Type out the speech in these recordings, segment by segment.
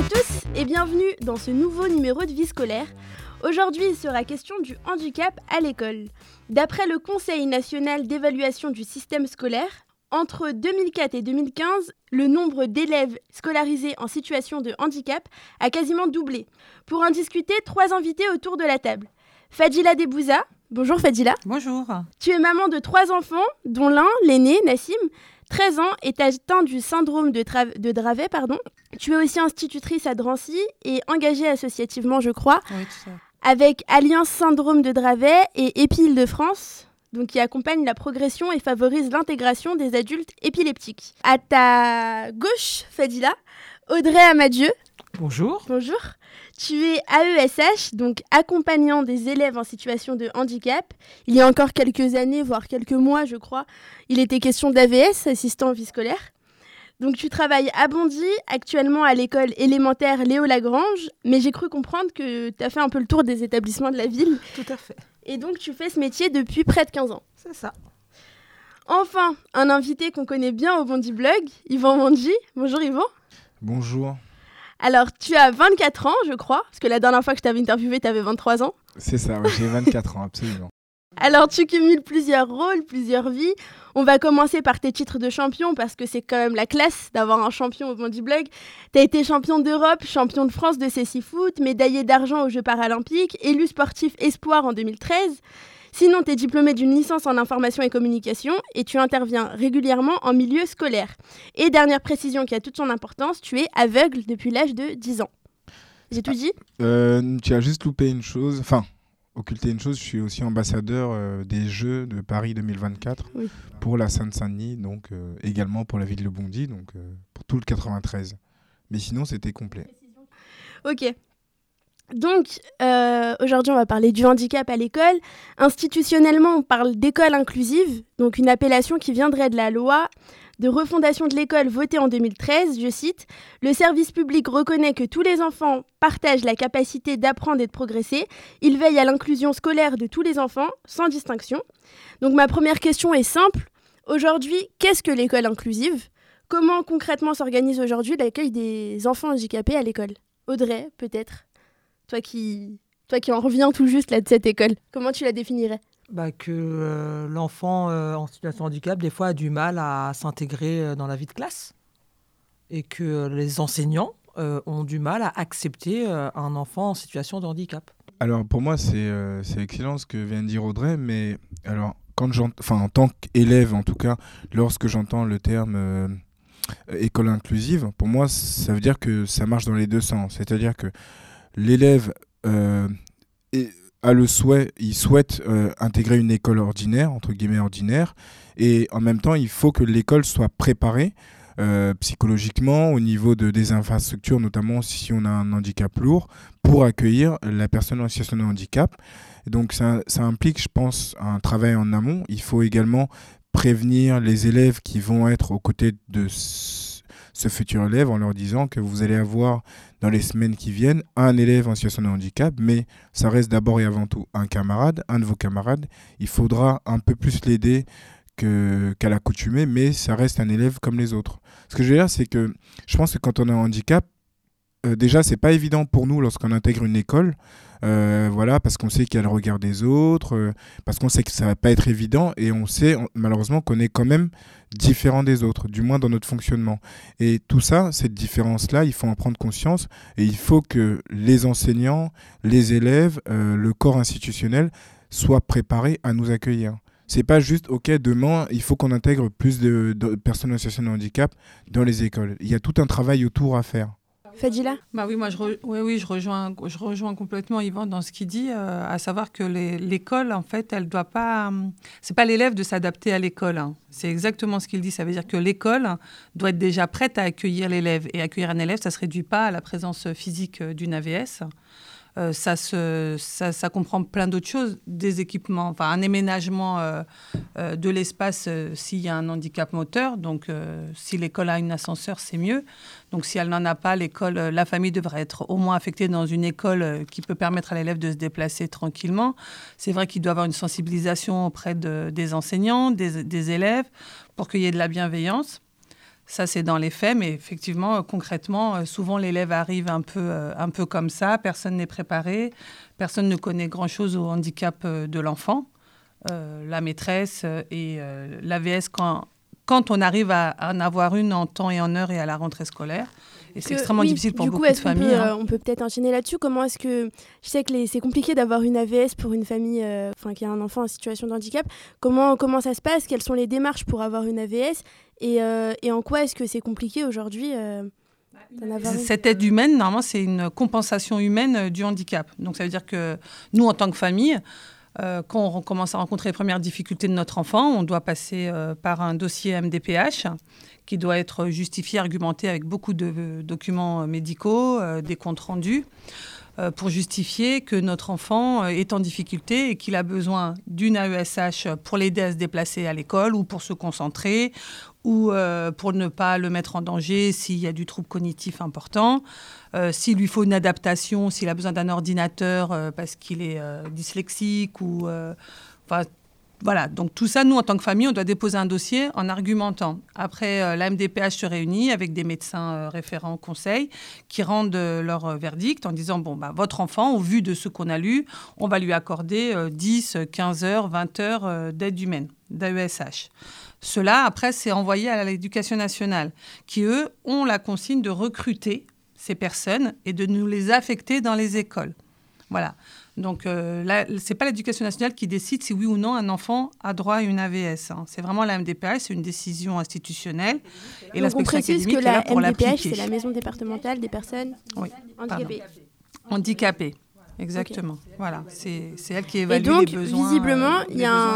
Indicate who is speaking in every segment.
Speaker 1: à tous et bienvenue dans ce nouveau numéro de vie scolaire. Aujourd'hui, il sera question du handicap à l'école. D'après le Conseil national d'évaluation du système scolaire, entre 2004 et 2015, le nombre d'élèves scolarisés en situation de handicap a quasiment doublé. Pour en discuter, trois invités autour de la table. Fadila Debouza. Bonjour Fadila.
Speaker 2: Bonjour.
Speaker 1: Tu es maman de trois enfants, dont l'un, l'aîné, Nassim, 13 ans, est atteint du syndrome de, de, Dravet. Pardon. Tu es aussi institutrice à Drancy et engagée associativement, je crois,
Speaker 2: oui, tout ça.
Speaker 1: avec Alliance Syndrome de Dravet et Épile de France, donc qui accompagne la progression et favorise l'intégration des adultes épileptiques. À ta gauche, Fadila, Audrey Amadieu.
Speaker 3: Bonjour.
Speaker 1: Bonjour. Tu es AESH, donc accompagnant des élèves en situation de handicap. Il y a encore quelques années, voire quelques mois, je crois, il était question d'AVS, assistant vie scolaire. Donc tu travailles à Bondy, actuellement à l'école élémentaire Léo Lagrange, mais j'ai cru comprendre que tu as fait un peu le tour des établissements de la ville.
Speaker 2: Tout à fait.
Speaker 1: Et donc tu fais ce métier depuis près de 15 ans.
Speaker 2: C'est ça.
Speaker 1: Enfin, un invité qu'on connaît bien au Bondy Blog, Yvan Bondy. Bonjour Yvan.
Speaker 4: Bonjour.
Speaker 1: Alors, tu as 24 ans, je crois, parce que la dernière fois que je t'avais interviewé, tu avais 23 ans.
Speaker 4: C'est ça, ouais, j'ai 24 ans, absolument.
Speaker 1: Alors, tu cumules plusieurs rôles, plusieurs vies. On va commencer par tes titres de champion, parce que c'est quand même la classe d'avoir un champion au Bondi Blog. Tu as été champion d'Europe, champion de France de Céci Foot, médaillé d'argent aux Jeux paralympiques, élu sportif espoir en 2013. Sinon, tu es diplômé d'une licence en information et communication et tu interviens régulièrement en milieu scolaire. Et dernière précision qui a toute son importance, tu es aveugle depuis l'âge de 10 ans. J'ai tout dit?
Speaker 4: Euh, Tu as juste loupé une chose, enfin, occulté une chose, je suis aussi ambassadeur euh, des Jeux de Paris 2024
Speaker 1: oui.
Speaker 4: pour la Seine-Saint-Denis, donc euh, également pour la ville de Bondy, donc euh, pour tout le 93. Mais sinon, c'était complet.
Speaker 1: Ok, donc, euh, aujourd'hui, on va parler du handicap à l'école. Institutionnellement, on parle d'école inclusive, donc une appellation qui viendrait de la loi de refondation de l'école votée en 2013. Je cite Le service public reconnaît que tous les enfants partagent la capacité d'apprendre et de progresser. Il veille à l'inclusion scolaire de tous les enfants, sans distinction. Donc, ma première question est simple. Aujourd'hui, qu'est-ce que l'école inclusive? Comment concrètement s'organise aujourd'hui l'accueil des enfants handicapés à l'école? Audrey, peut-être? Toi qui, toi qui en reviens tout juste là, de cette école, comment tu la définirais?
Speaker 2: Bah, Que euh, l'enfant euh, en situation de handicap, des fois, a du mal à s'intégrer euh, dans la vie de classe. Et que les enseignants euh, ont du mal à accepter euh, un enfant en situation de handicap.
Speaker 4: Alors, pour moi, c'est euh, c'est excellent ce que vient de dire Audrey, mais alors, quand enfin, en tant qu'élève, en tout cas, lorsque j'entends le terme euh, école inclusive, pour moi, ça veut dire que ça marche dans les deux sens. C'est-à-dire que l'élève euh, a le souhait, il souhaite euh, intégrer une école ordinaire, entre guillemets ordinaire, et en même temps, il faut que l'école soit préparée euh, psychologiquement au niveau de, des infrastructures, notamment si on a un handicap lourd, pour accueillir la personne en situation de handicap. Donc ça, ça implique, je pense, un travail en amont. Il faut également prévenir les élèves qui vont être aux côtés de ce futur élève en leur disant que vous allez avoir dans les semaines qui viennent un élève en situation de handicap, mais ça reste d'abord et avant tout un camarade, un de vos camarades. Il faudra un peu plus l'aider qu'à qu l'accoutumée, mais ça reste un élève comme les autres. Ce que je veux dire, c'est que je pense que quand on a un handicap, euh, déjà, c'est pas évident pour nous lorsqu'on intègre une école. Euh, voilà, parce qu'on sait qu'il y a le regard des autres, euh, parce qu'on sait que ça va pas être évident et on sait malheureusement qu'on est quand même différent des autres, du moins dans notre fonctionnement. Et tout ça, cette différence-là, il faut en prendre conscience et il faut que les enseignants, les élèves, euh, le corps institutionnel soient préparés à nous accueillir. C'est pas juste, ok, demain, il faut qu'on intègre plus de, de personnes en situation de handicap dans les écoles. Il y a tout un travail autour à faire.
Speaker 1: Fadila
Speaker 2: bah oui, moi je, rejoins, je rejoins complètement Yvan dans ce qu'il dit, euh, à savoir que l'école, en fait, elle doit pas. C'est pas l'élève de s'adapter à l'école. Hein. C'est exactement ce qu'il dit. Ça veut dire que l'école doit être déjà prête à accueillir l'élève. Et accueillir un élève, ça ne se réduit pas à la présence physique d'une AVS. Euh, ça, comprend plein d'autres choses, des équipements, enfin un aménagement euh, euh, de l'espace s'il y a un handicap moteur. Donc, si l'école a un ascenseur, c'est mieux. Donc, si elle n'en a pas, l'école, la famille devrait être au moins affectée dans une école qui peut permettre à l'élève de se déplacer tranquillement. C'est vrai qu'il doit y avoir une sensibilisation auprès de, des enseignants, des élèves, pour qu'il y ait de la bienveillance. Ça, c'est dans les faits, mais effectivement, concrètement, souvent l'élève arrive un peu, un peu comme ça, personne n'est préparé, personne ne connaît grand-chose au handicap de l'enfant. la maîtresse et l'AVS, quand, quand on arrive à, à, en avoir une en temps et en heure et à la rentrée scolaire, et c'est extrêmement difficile pour beaucoup de familles.
Speaker 1: Peut,
Speaker 2: hein.
Speaker 1: on peut peut-être enchaîner là-dessus? Comment est-ce que. Je sais que c'est compliqué d'avoir une AVS pour une famille euh, enfin qui a un enfant en situation de handicap. Comment, comment ça se passe? Quelles sont les démarches pour avoir une AVS et, euh, et en quoi est-ce que c'est compliqué aujourd'hui euh,
Speaker 2: cette aide humaine, normalement, c'est une compensation humaine du handicap. Donc, ça veut dire que nous, en tant que famille, euh, quand on commence à rencontrer les premières difficultés de notre enfant, on doit passer euh, par un dossier MDPH qui doit être justifié, argumenté avec beaucoup de documents médicaux, euh, des comptes rendus, pour justifier que notre enfant est en difficulté et qu'il a besoin d'une AESH pour l'aider à se déplacer à l'école ou pour se concentrer ou pour ne pas le mettre en danger s'il y a du trouble cognitif important. Euh, s'il lui faut une adaptation, s'il a besoin d'un ordinateur euh, parce qu'il est euh, dyslexique ou voilà, donc tout ça, nous, en tant que famille, on doit déposer un dossier en argumentant. Après, la MDPH se réunit avec des médecins référents conseil qui rendent leur verdict en disant, bon, bah, votre enfant, au vu de ce qu'on a lu, on va lui accorder 10, 15 heures, 20 heures d'aide humaine, d'AESH. Cela, après, c'est envoyé à l'éducation nationale, qui, eux, ont la consigne de recruter ces personnes et de nous les affecter dans les écoles. Voilà. Donc, euh, ce n'est pas l'éducation nationale qui décide si oui ou non un enfant a droit à une AVS. Hein. C'est vraiment la MDPH, c'est une décision institutionnelle.
Speaker 1: Et l'inspection académique que la MDPH, c'est la maison départementale des personnes handicapées.
Speaker 2: Handicapées. Exactement. Voilà, c'est elle qui évalue les besoins.
Speaker 1: Visiblement, il y, a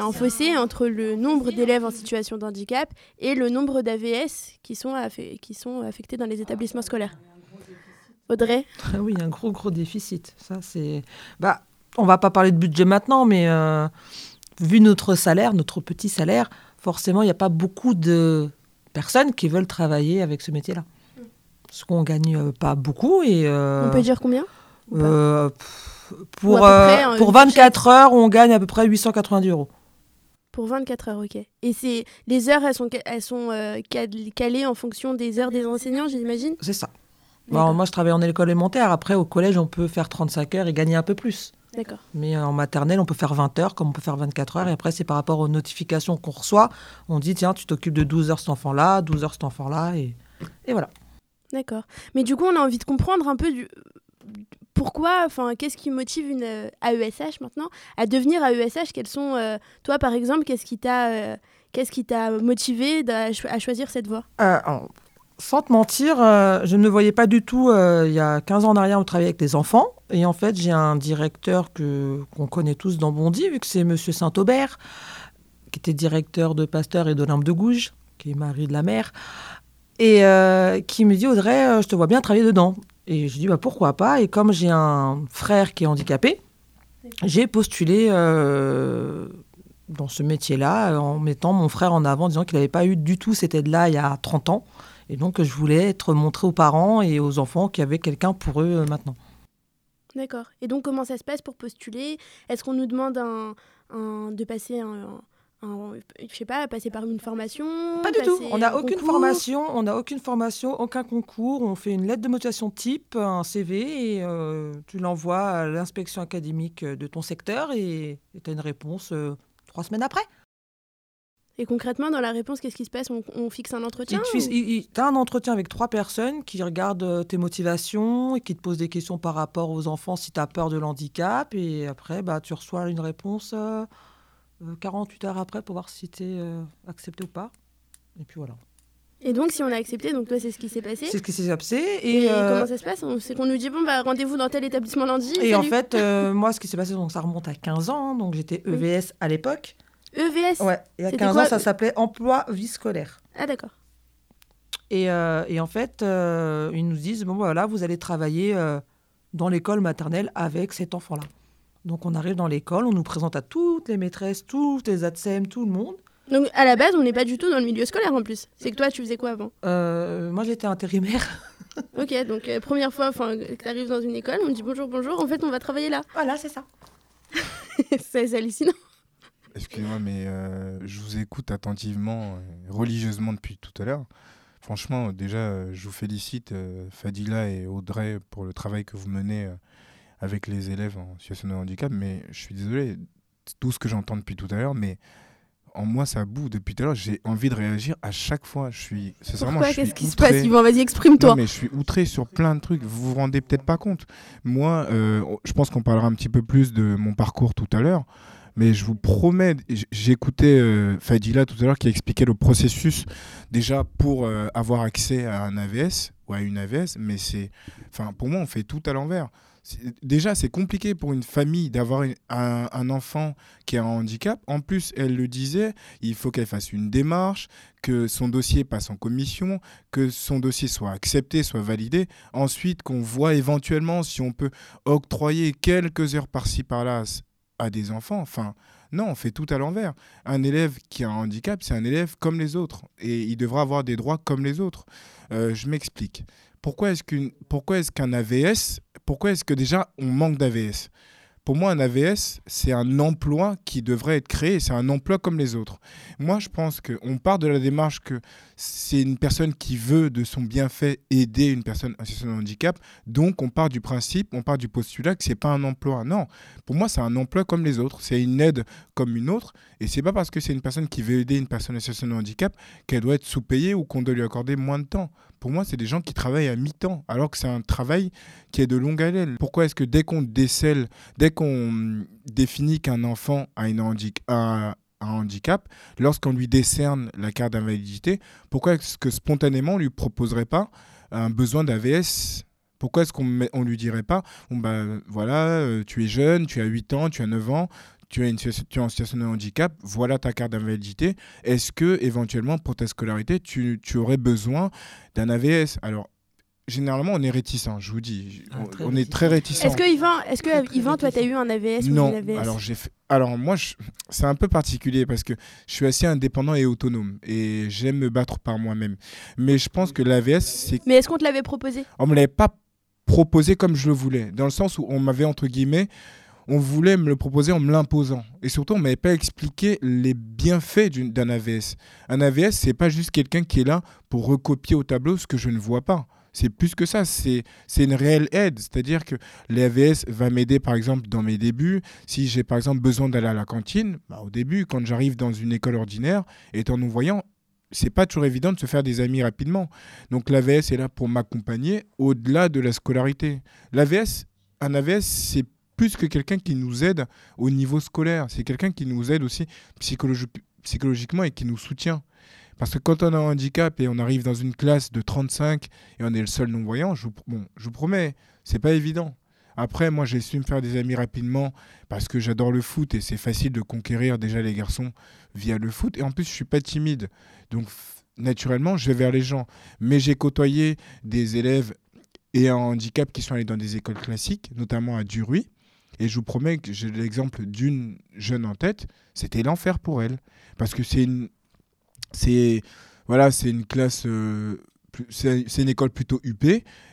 Speaker 1: un fossé entre le nombre d'élèves en situation de handicap et le nombre d'AVS qui, sont qui sont affectés dans les établissements scolaires. Audrey
Speaker 3: ah Oui, un gros, gros déficit. Ça, c'est. Bah, on va pas parler de budget maintenant, mais euh, vu notre salaire, notre petit salaire, forcément, il n'y a pas beaucoup de personnes qui veulent travailler avec ce métier-là. Parce qu'on gagne euh, pas beaucoup et.
Speaker 1: Euh, on peut dire combien?
Speaker 3: Pour, pour 24 heures, on gagne à peu près 890 euros.
Speaker 1: Pour 24 heures, ok. Et c'est les heures, elles sont, elles sont calées en fonction des heures des enseignants, j'imagine?
Speaker 3: C'est ça. Bon, moi, je travaille en école élémentaire. Après, au collège, on peut faire 35 heures et gagner un peu plus.
Speaker 1: D'accord.
Speaker 3: Mais en maternelle, on peut faire 20 heures, comme on peut faire 24 heures. Et après, c'est par rapport aux notifications qu'on reçoit. On dit, tiens, tu t'occupes de 12 heures cet enfant-là, 12 heures cet enfant-là. Et, et voilà.
Speaker 1: D'accord. Mais du coup, on a envie de comprendre un peu du pourquoi, enfin, qu'est-ce qui motive une AESH euh, maintenant à devenir AESH Quels sont, euh, toi par exemple, qu'est-ce qui t'a, euh, qu'est-ce qui t'a motivé à, choisir cette voie?
Speaker 3: Sans te mentir, je ne me voyais pas du tout il y a 15 ans en arrière où travailler avec des enfants. Et en fait, j'ai un directeur que qu'on connaît tous dans Bondy, vu que c'est Monsieur Saint-Aubert, qui était directeur de Pasteur et d'Olympe de Gouges, qui est mari de la mère, et qui me dit Audrey, je te vois bien travailler dedans. Et je dis bah, pourquoi pas? Et comme j'ai un frère qui est handicapé, j'ai postulé euh, dans ce métier-là en mettant mon frère en avant, disant qu'il n'avait pas eu du tout cette aide-là il y a 30 ans. Et donc je voulais être montré aux parents et aux enfants qu'il y avait quelqu'un pour eux euh, maintenant.
Speaker 1: D'accord. Et donc comment ça se passe pour postuler? Est-ce qu'on nous demande un, de passer un je sais pas, passer par une formation?
Speaker 3: Pas du tout. On n'a aucune formation, on n'a aucune formation, aucun concours. On fait une lettre de motivation type, un CV, et euh, tu l'envoies à l'inspection académique de ton secteur et tu as une réponse euh, trois semaines après.
Speaker 1: Et concrètement, dans la réponse, qu'est-ce qui se passe? On, fixe un entretien
Speaker 3: Tu as un entretien avec trois personnes qui regardent euh, tes motivations et qui te posent des questions par rapport aux enfants si tu as peur de l'handicap. Et après, bah, tu reçois une réponse. 48 euh, heures après pour voir si tu es euh, accepté ou pas. Et puis voilà.
Speaker 1: Et donc, si on a accepté, donc toi, c'est ce qui s'est passé?
Speaker 3: C'est ce qui s'est passé.
Speaker 1: Et, et euh, comment ça se passe? C'est qu'on nous dit, bon, bah, rendez-vous dans tel établissement lundi.
Speaker 3: Et, en fait, moi, ce qui s'est passé, donc ça remonte à 15 ans, hein, donc j'étais EVS à l'époque.
Speaker 1: EVS
Speaker 3: Ouais, et à 15 ans, ça s'appelait emploi vie scolaire.
Speaker 1: Ah, d'accord.
Speaker 3: Et, et, en fait, ils nous disent, bon, voilà, vous allez travailler dans l'école maternelle avec cet enfant-là. Donc on arrive dans l'école, on nous présente à toutes les maîtresses, toutes les ATSEM, tout le monde.
Speaker 1: Donc à la base, on n'est pas du tout dans le milieu scolaire en plus. C'est que toi, tu faisais quoi avant?
Speaker 3: Euh, Moi, j'étais intérimaire.
Speaker 1: ok, donc euh, première fois que tu arrives dans une école, on dit bonjour, bonjour, en fait, on va travailler là.
Speaker 3: Voilà, c'est ça.
Speaker 1: c'est hallucinant.
Speaker 4: Excusez-moi, mais je vous écoute attentivement, religieusement depuis tout à l'heure. Franchement, déjà, je vous félicite, Fadila et Audrey, pour le travail que vous menez avec les élèves en situation de handicap. Mais je suis désolé, tout ce que j'entends depuis tout à l'heure, mais en moi, ça boue depuis tout à l'heure. J'ai envie de réagir à chaque fois. Je suis,
Speaker 1: Pourquoi Qu'est-ce qui se passe Yvan Vas-y, exprime-toi.
Speaker 4: mais je suis outré sur plein de trucs. Vous vous rendez peut-être pas compte. Moi, euh, je pense qu'on parlera un petit peu plus de mon parcours tout à l'heure. Mais je vous promets, écouté euh, Fadila tout à l'heure qui expliquait le processus déjà pour euh, avoir accès à un AVS ou à une AVS. Mais c'est, enfin, pour moi, on fait tout à l'envers déjà, c'est compliqué pour une famille d'avoir un, enfant qui a un handicap. En plus, elle le disait, il faut qu'elle fasse une démarche, que son dossier passe en commission, que son dossier soit accepté, soit validé. Ensuite, qu'on voit éventuellement si on peut octroyer quelques heures par-ci par-là à des enfants. Enfin, non, on fait tout à l'envers. Un élève qui a un handicap, c'est un élève comme les autres. Et il devra avoir des droits comme les autres. Euh, je m'explique pourquoi est-ce qu'un AVS, pourquoi est-ce que déjà on manque d'AVS pour moi, un AVS, c'est un emploi qui devrait être créé, c'est un emploi comme les autres. Moi, je pense qu'on part de la démarche que c'est une personne qui veut, de son bienfait, aider une personne en situation de handicap. Donc, on part du principe, on part du postulat que ce n'est pas un emploi. Non, pour moi, c'est un emploi comme les autres. C'est une aide comme une autre. Et c'est pas parce que c'est une personne qui veut aider une personne en situation de handicap qu'elle doit être sous-payée ou qu'on doit lui accorder moins de temps. Pour moi, c'est des gens qui travaillent à mi-temps, alors que c'est un travail qui est de longue haleine. Pourquoi est-ce que dès qu'on décèle, dès qu'on définit qu'un enfant a, un handicap, lorsqu'on lui décerne la carte d'invalidité, pourquoi est-ce que spontanément on lui proposerait pas un besoin d'AVS pourquoi est-ce qu'on ne lui dirait pas, bon bah voilà, euh, tu es jeune, tu as 8 ans, tu as 9 ans, tu, as une, tu es en situation de handicap, voilà ta carte d'invalidité. Est-ce que éventuellement pour ta scolarité, tu, tu aurais besoin d'un AVS Alors généralement, on est réticent, je vous dis. Ah, on, est très réticent.
Speaker 1: Est-ce que Yvan, est-ce que Yvan toi, tu as eu un AVS
Speaker 4: non.
Speaker 1: ou une AVS
Speaker 4: Alors, j'ai fait... Alors, moi, c'est un peu particulier parce que je suis assez indépendant et autonome et j'aime me battre par moi-même. Mais je pense que l'AVS, c'est.
Speaker 1: Mais est-ce qu'on te l'avait proposé?
Speaker 4: On me l'avait pas proposé comme je le voulais, dans le sens où on m'avait, entre guillemets, on voulait me le proposer en me l'imposant. Et surtout, on m'avait pas expliqué les bienfaits d'un AVS. Un AVS, c'est pas juste quelqu'un qui est là pour recopier au tableau ce que je ne vois pas. C'est plus que ça, c'est une réelle aide. C'est-à-dire que l'AVS va m'aider, par exemple, dans mes débuts. Si j'ai, par exemple, besoin d'aller à la cantine, bah, au début, quand j'arrive dans une école ordinaire, étant non-voyant, c'est pas toujours évident de se faire des amis rapidement. Donc l'AVS est là pour m'accompagner au-delà de la scolarité. L'AVS, un AVS, c'est plus que quelqu'un qui nous aide au niveau scolaire. C'est quelqu'un qui nous aide aussi psychologiquement et qui nous soutient. Parce que quand on a un handicap et on arrive dans une classe de 35 et on est le seul non-voyant, je, bon, je vous promets, c'est pas évident. Après, moi, j'ai su me faire des amis rapidement parce que j'adore le foot et c'est facile de conquérir déjà les garçons via le foot. Et en plus, je suis pas timide. Donc, naturellement, je vais vers les gens. Mais j'ai côtoyé des élèves et un handicap qui sont allés dans des écoles classiques, notamment à Duruy. Et je vous promets que j'ai l'exemple d'une jeune en tête, c'était l'enfer pour elle. Parce que c'est une, c'est voilà, c'est une classe, euh, c'est une école plutôt UP,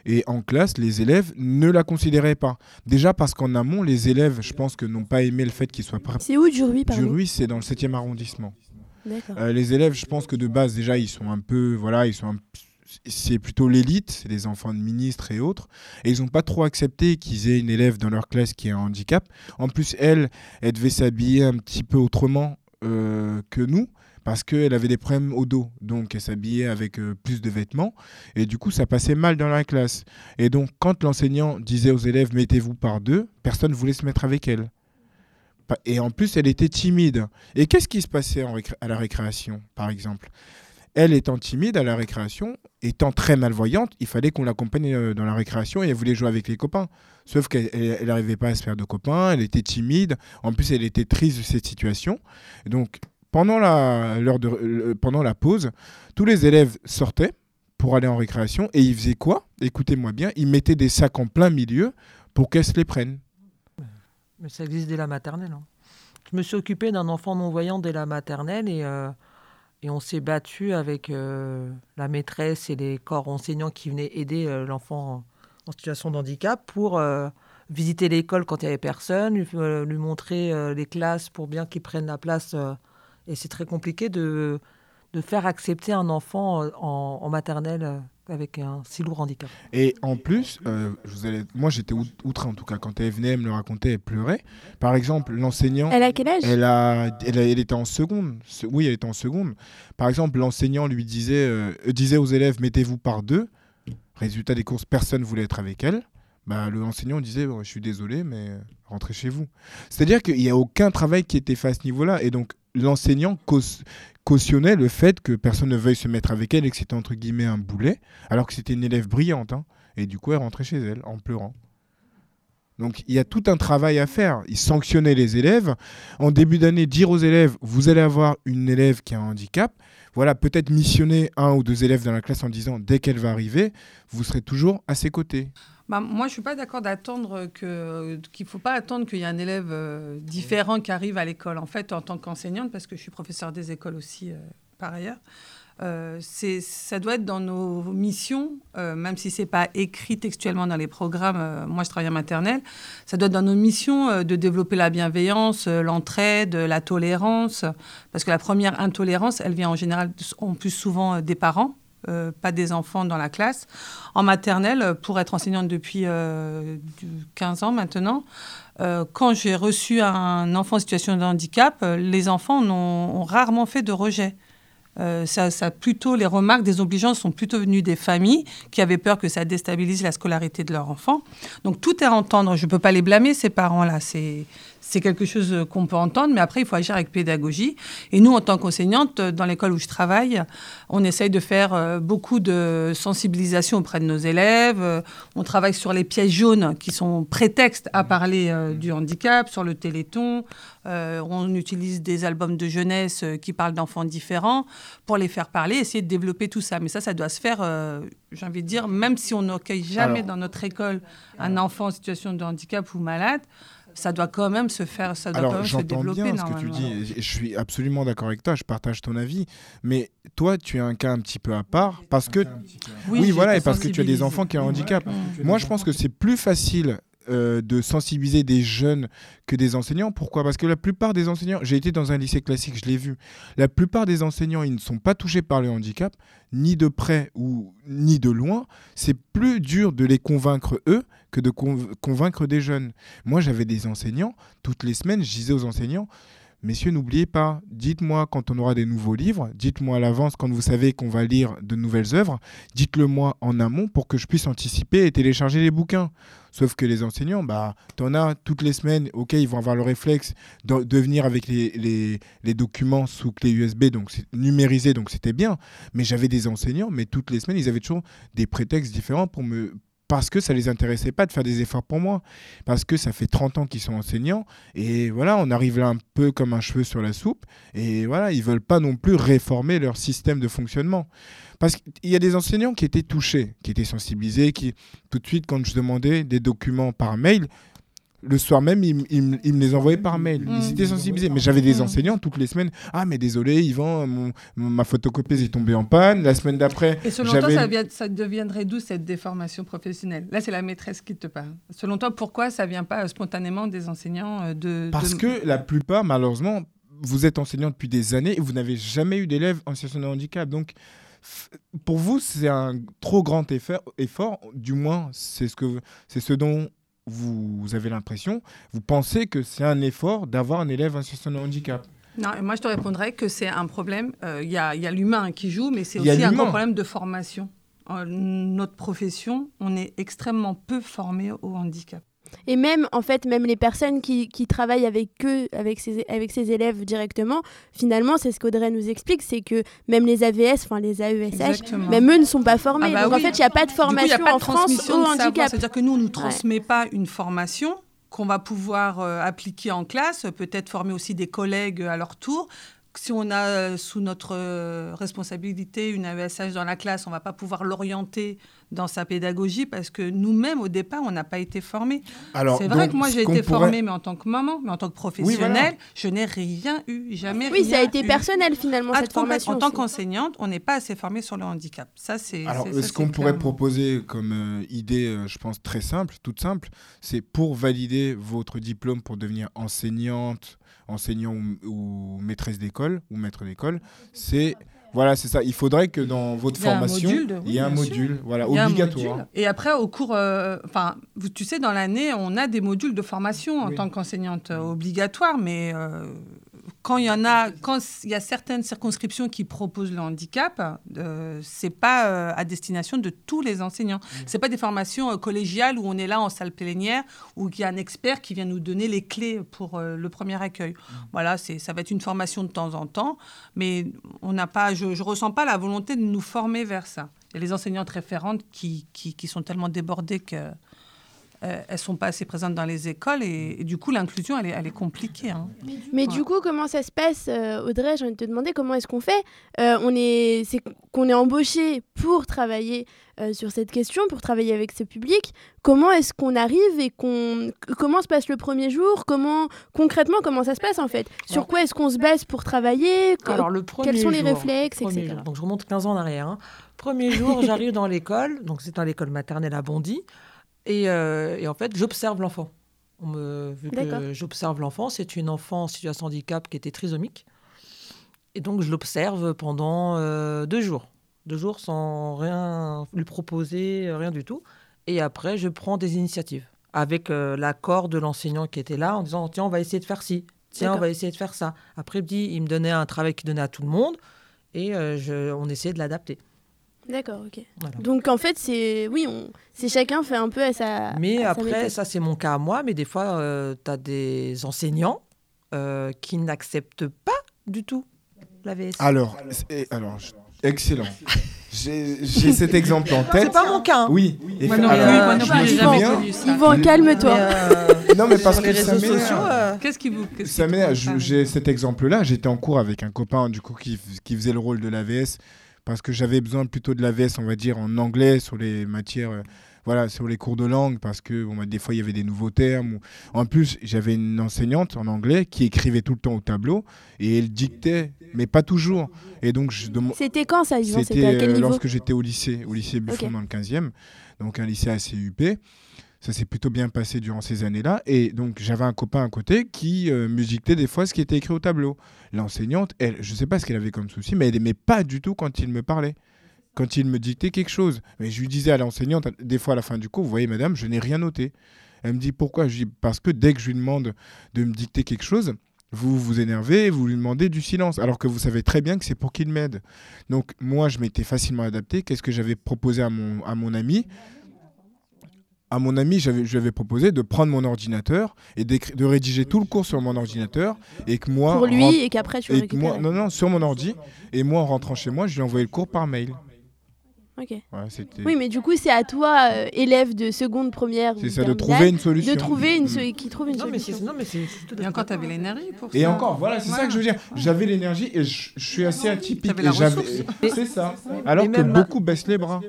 Speaker 4: et en classe, les élèves ne la considéraient pas. Déjà parce qu'en amont, les élèves, je pense que n'ont pas aimé le fait qu'ils soient.
Speaker 1: C'est où Duruy,
Speaker 4: pardon? Duruy, c'est dans le 7e arrondissement. Euh, les élèves, je pense que de base, déjà, ils sont un peu, voilà, ils sont c'est plutôt l'élite, c'est des enfants de ministres et autres, et ils n'ont pas trop accepté qu'ils aient une élève dans leur classe qui a un handicap. En plus, elle, elle devait s'habiller un petit peu autrement euh, que nous, parce qu'elle avait des problèmes au dos. Donc elle s'habillait avec euh, plus de vêtements et du coup ça passait mal dans la classe. Et donc quand l'enseignant disait aux élèves mettez-vous par deux, personne ne voulait se mettre avec elle. Et en plus elle était timide. Et qu'est-ce qui se passait à la récréation par exemple? Elle étant timide à la récréation, étant très malvoyante, il fallait qu'on l'accompagne euh, dans la récréation et elle voulait jouer avec les copains. Sauf qu'elle n'arrivait pas à se faire de copains, elle était timide, en plus elle était triste de cette situation. Donc pendant la, pendant la pause, tous les élèves sortaient pour aller en récréation et ils faisaient quoi? Écoutez-moi bien, ils mettaient des sacs en plein milieu pour qu'elles se les prennent.
Speaker 3: Mais ça existe dès la maternelle. Hein. Je me suis occupé d'un enfant non-voyant dès la maternelle et, euh, et on s'est battu avec euh, la maîtresse et les corps enseignants qui venaient aider euh, l'enfant en situation de handicap pour visiter l'école quand il n'y avait personne, lui, montrer les classes pour bien qu'il prenne la place. et c'est très compliqué de, de faire accepter un enfant en, en maternelle avec un si lourd handicap.
Speaker 4: Et en plus, euh, je vous allez... moi j'étais outré en tout cas quand elle venait me le raconter, elle pleurait. Par exemple, l'enseignant.
Speaker 1: Elle a quel âge?
Speaker 4: elle, a... Elle, était en seconde. Oui, elle était en seconde. Par exemple, l'enseignant lui disait, euh, disait aux élèves mettez-vous par deux. Résultat des courses, personne ne voulait être avec elle. Bah, l'enseignant disait je suis désolé, mais rentrez chez vous. C'est-à-dire qu'il n'y a aucun travail qui était fait à ce niveau-là. Et donc, l'enseignant cautionnait le fait que personne ne veuille se mettre avec elle et que c'était entre guillemets un boulet, alors que c'était une élève brillante. Hein. et du coup, elle rentrait chez elle en pleurant. Donc il y a tout un travail à faire. Il sanctionnait les élèves. En début d'année, dire aux élèves, vous allez avoir une élève qui a un handicap. Voilà, peut-être missionner un ou deux élèves dans la classe en disant, dès qu'elle va arriver, vous serez toujours à ses côtés.
Speaker 2: Bah, moi, je ne suis pas d'accord d'attendre que qu'il ne faut pas attendre qu'il y ait un élève euh, différent qui arrive à l'école. En fait, en tant qu'enseignante, parce que je suis professeur des écoles aussi euh, par ailleurs, euh, ça doit être dans nos missions, même si c'est pas écrit textuellement dans les programmes. moi, je travaille en maternelle. Ça doit être dans nos missions de développer la bienveillance, l'entraide, la tolérance, parce que la première intolérance, elle vient en général, en plus souvent des parents. Euh, pas des enfants dans la classe. En maternelle, pour être enseignante depuis 15 euh, ans maintenant, euh, quand j'ai reçu un enfant en situation de handicap, les enfants ont, rarement fait de rejet. ça, plutôt, les remarques des obligeants sont plutôt venues des familles qui avaient peur que ça déstabilise la scolarité de leur enfant. Donc tout est à entendre. Je ne peux pas les blâmer, ces parents-là. C'est quelque chose qu'on peut entendre, mais après, il faut agir avec pédagogie. Et nous, en tant qu'enseignante, dans l'école où je travaille, on essaye de faire euh, beaucoup de sensibilisation auprès de nos élèves. Euh, on travaille sur les pièces jaunes qui sont prétextes à parler euh, du handicap, sur le téléthon. on utilise des albums de jeunesse qui parlent d'enfants différents pour les faire parler, essayer de développer tout ça. Mais ça, ça doit se faire, j'ai envie de dire, même si on n'accueille jamais dans notre école un enfant en situation de handicap ou malade, ça doit quand même se faire, ça doit
Speaker 4: Alors,
Speaker 2: quand même se développer.
Speaker 4: bien ce que tu dis, je suis absolument d'accord avec toi, je partage ton avis, mais toi, tu es un cas un petit peu à part parce que, oui, voilà, et parce que tu as des enfants qui ont un handicap. Moi, je pense que c'est plus facile euh, de sensibiliser des jeunes que des enseignants. Pourquoi? Parce que la plupart des enseignants, j'ai été dans un lycée classique, je l'ai vu, la plupart des enseignants, ils ne sont pas touchés par le handicap, ni de près ou ni de loin. C'est plus dur de les convaincre eux que de convaincre des jeunes. Moi, j'avais des enseignants, toutes les semaines, je disais aux enseignants, Messieurs, n'oubliez pas, dites-moi quand on aura des nouveaux livres, dites-moi à l'avance quand vous savez qu'on va lire de nouvelles œuvres, dites-le moi en amont pour que je puisse anticiper et télécharger les bouquins. Sauf que les enseignants, bah, en as toutes les semaines, ok, ils vont avoir le réflexe de, venir avec les, les, documents sous clé USB, donc c'est numérisé, donc c'était bien. Mais j'avais des enseignants, mais toutes les semaines, ils avaient toujours des prétextes différents pour me parce que ça les intéressait pas de faire des efforts pour moi, parce que ça fait 30 ans qu'ils sont enseignants, et voilà, on arrive là un peu comme un cheveu sur la soupe, et voilà, ils veulent pas non plus réformer leur système de fonctionnement. Parce qu'il y a des enseignants qui étaient touchés, qui étaient sensibilisés, qui tout de suite, quand je demandais des documents par mail, le soir même, il, me les envoyait par mail. Ils étaient sensibilisés. Mais j'avais des enseignants toutes les semaines. Ah, mais désolé, Yvan, ma photocopieuse est tombée en panne. La semaine d'après.
Speaker 2: Et selon toi, ça, ça deviendrait d'où cette déformation professionnelle? Là, c'est la maîtresse qui te parle. Selon toi, pourquoi ça vient pas spontanément des enseignants euh, de.
Speaker 4: Parce que la plupart, malheureusement, vous êtes enseignant depuis des années et vous n'avez jamais eu d'élèves en situation de handicap. Donc, pour vous, c'est un trop grand effort, effort du moins, c'est ce, que, c'est ce dont vous avez l'impression, vous pensez que c'est un effort d'avoir un élève en situation de handicap?
Speaker 2: Non, moi je te répondrais que c'est un problème. Il euh, y a, y a l'humain qui joue, mais c'est aussi un grand problème de formation. En notre profession, on est extrêmement peu formé au handicap.
Speaker 1: Et même, en fait, même les personnes qui, qui travaillent avec eux, avec ces, avec ces élèves directement, finalement, c'est ce qu'Audrey nous explique, c'est que même les AVS, enfin les AESH, même eux ne sont pas formés. Ah bah Donc en fait, il n'y a pas de formation en France au handicap.
Speaker 2: C'est-à-dire que nous, on ne nous transmet pas une formation qu'on va pouvoir euh, appliquer en classe, peut-être former aussi des collègues à leur tour si on a euh, sous notre euh, responsabilité une AESH dans la classe, on ne va pas pouvoir l'orienter dans sa pédagogie parce que nous-mêmes, au départ, on n'a pas été formés. C'est vrai que moi, j'ai été formée, mais en tant que maman, mais en tant que professionnelle, je n'ai rien eu, jamais
Speaker 1: oui,
Speaker 2: ça
Speaker 1: a été personnel finalement, cette formation.
Speaker 2: En tant qu'enseignante, on n'est pas assez formé sur le handicap. Ça, c'est.
Speaker 4: Alors, ce qu'on pourrait proposer comme euh, idée, euh, je pense, très simple, toute simple, c'est pour valider votre diplôme pour devenir enseignante, enseignant ou maîtresse d'école ou maître d'école, c'est voilà, c'est ça. Il faudrait que dans votre formation, il y ait un module, voilà, obligatoire.
Speaker 2: Et après, au cours, euh, enfin, tu sais, dans l'année, on a des modules de formation en tant qu'enseignante euh, obligatoire, mais euh, quand il y en a, quand il y a certaines circonscriptions qui proposent le handicap, euh, c'est pas euh, à destination de tous les enseignants. Ce mmh. C'est pas des formations euh, collégiales où on est là en salle plénière où il y a un expert qui vient nous donner les clés pour euh, le premier accueil. Mmh. Voilà, c'est ça va être une formation de temps en temps, mais on n'a pas, je, je ressens pas la volonté de nous former vers ça. Il y a les enseignantes référentes qui, qui, qui sont tellement débordées que euh, elles sont pas assez présentes dans les écoles et, du coup l'inclusion elle est, elle est compliquée. Hein.
Speaker 1: Mais du coup comment ça se passe euh, Audrey? J'ai envie de te demander comment est-ce qu'on fait euh, On est c'est qu'on est embauché pour travailler sur cette question, pour travailler avec ce public. Comment est-ce qu'on arrive et qu'on comment se passe le premier jour? Comment concrètement comment ça se passe en fait? Sur quoi est-ce qu'on se base pour travailler?
Speaker 3: Alors le premier
Speaker 1: Quels sont les réflexes, etc.
Speaker 3: Donc je remonte 15 ans en arrière. Hein. Premier jour, j'arrive dans l'école, donc c'est dans l'école maternelle à Bondy. Euh, et, en fait, j'observe l'enfant. vu que j'observe l'enfant, c'est une enfant en situation de handicap qui était trisomique. Et donc, je l'observe pendant euh, deux jours. Deux jours sans rien lui proposer, rien du tout. Et après, je prends des initiatives avec euh, l'accord de l'enseignant qui était là en disant Tiens, on va essayer de faire ci. Tiens, on va essayer de faire ça. Après, il, dit, il me donnait un travail qu'il donnait à tout le monde et je, on essayait de l'adapter.
Speaker 1: D'accord, ok. Donc en fait, c'est oui, on... c'est chacun fait un peu à sa.
Speaker 3: Mais après, ça c'est mon cas à moi, mais des fois, euh, tu as des enseignants euh, qui n'acceptent pas du tout la VS.
Speaker 4: Alors, alors excellent. J'ai cet exemple en tête.
Speaker 3: C'est pas mon cas. Hein.
Speaker 4: Oui.
Speaker 2: Et moi non plus,
Speaker 1: Yvan, calme-toi.
Speaker 4: Euh, non, mais parce que ça
Speaker 2: sociaux. Qu'est-ce qui vous.
Speaker 4: Ça J'ai cet exemple-là. J'étais en cours avec un copain du coup qui, qui faisait le rôle de l'AVS parce que j'avais besoin plutôt de la veste, on va dire, en anglais sur les matières, euh, voilà, sur les cours de langue, parce que bon, bah, des fois il y avait des nouveaux termes. En plus, j'avais une enseignante en anglais qui écrivait tout le temps au tableau et elle dictait, mais pas toujours. Et donc je
Speaker 1: C'était quand ça,
Speaker 4: C'était euh, lorsque j'étais au lycée, au lycée Buffon dans le 15e, donc un lycée assez huppé. Ça s'est plutôt bien passé durant ces années-là. Et donc, j'avais un copain à côté qui euh, me dictait des fois ce qui était écrit au tableau. L'enseignante, je ne sais pas ce qu'elle avait comme souci, mais elle n'aimait pas du tout quand il me parlait, quand il me dictait quelque chose. Mais je lui disais à l'enseignante, des fois à la fin du cours, vous voyez, madame, je n'ai rien noté. Elle me dit pourquoi? Je dis parce que dès que je lui demande de me dicter quelque chose, vous vous énervez, vous lui demandez du silence, alors que vous savez très bien que c'est pour qu'il m'aide. Donc moi, je m'étais facilement adapté. Qu'est-ce que j'avais proposé à mon, à mon ami? À mon ami, je lui avais proposé de prendre mon ordinateur et de rédiger tout le cours sur mon ordinateur et que moi
Speaker 1: pour lui et qu'après tu
Speaker 4: et moi, non non sur mon ordi et moi en rentrant chez moi, je lui ai envoyé le cours par mail.
Speaker 1: Ok. oui, mais du coup, c'est à toi, euh, élève de seconde, première.
Speaker 4: C'est ça, de trouver une solution.
Speaker 1: De trouver une mm. qui trouve une
Speaker 3: non,
Speaker 1: solution.
Speaker 3: Mais non, mais c'est.
Speaker 2: Et encore, tu avais l'énergie pour
Speaker 4: ça. Et encore, voilà, c'est ça que je veux dire. J'avais l'énergie et je, suis assez atypique. C'est ça. Alors que beaucoup baissent les bras.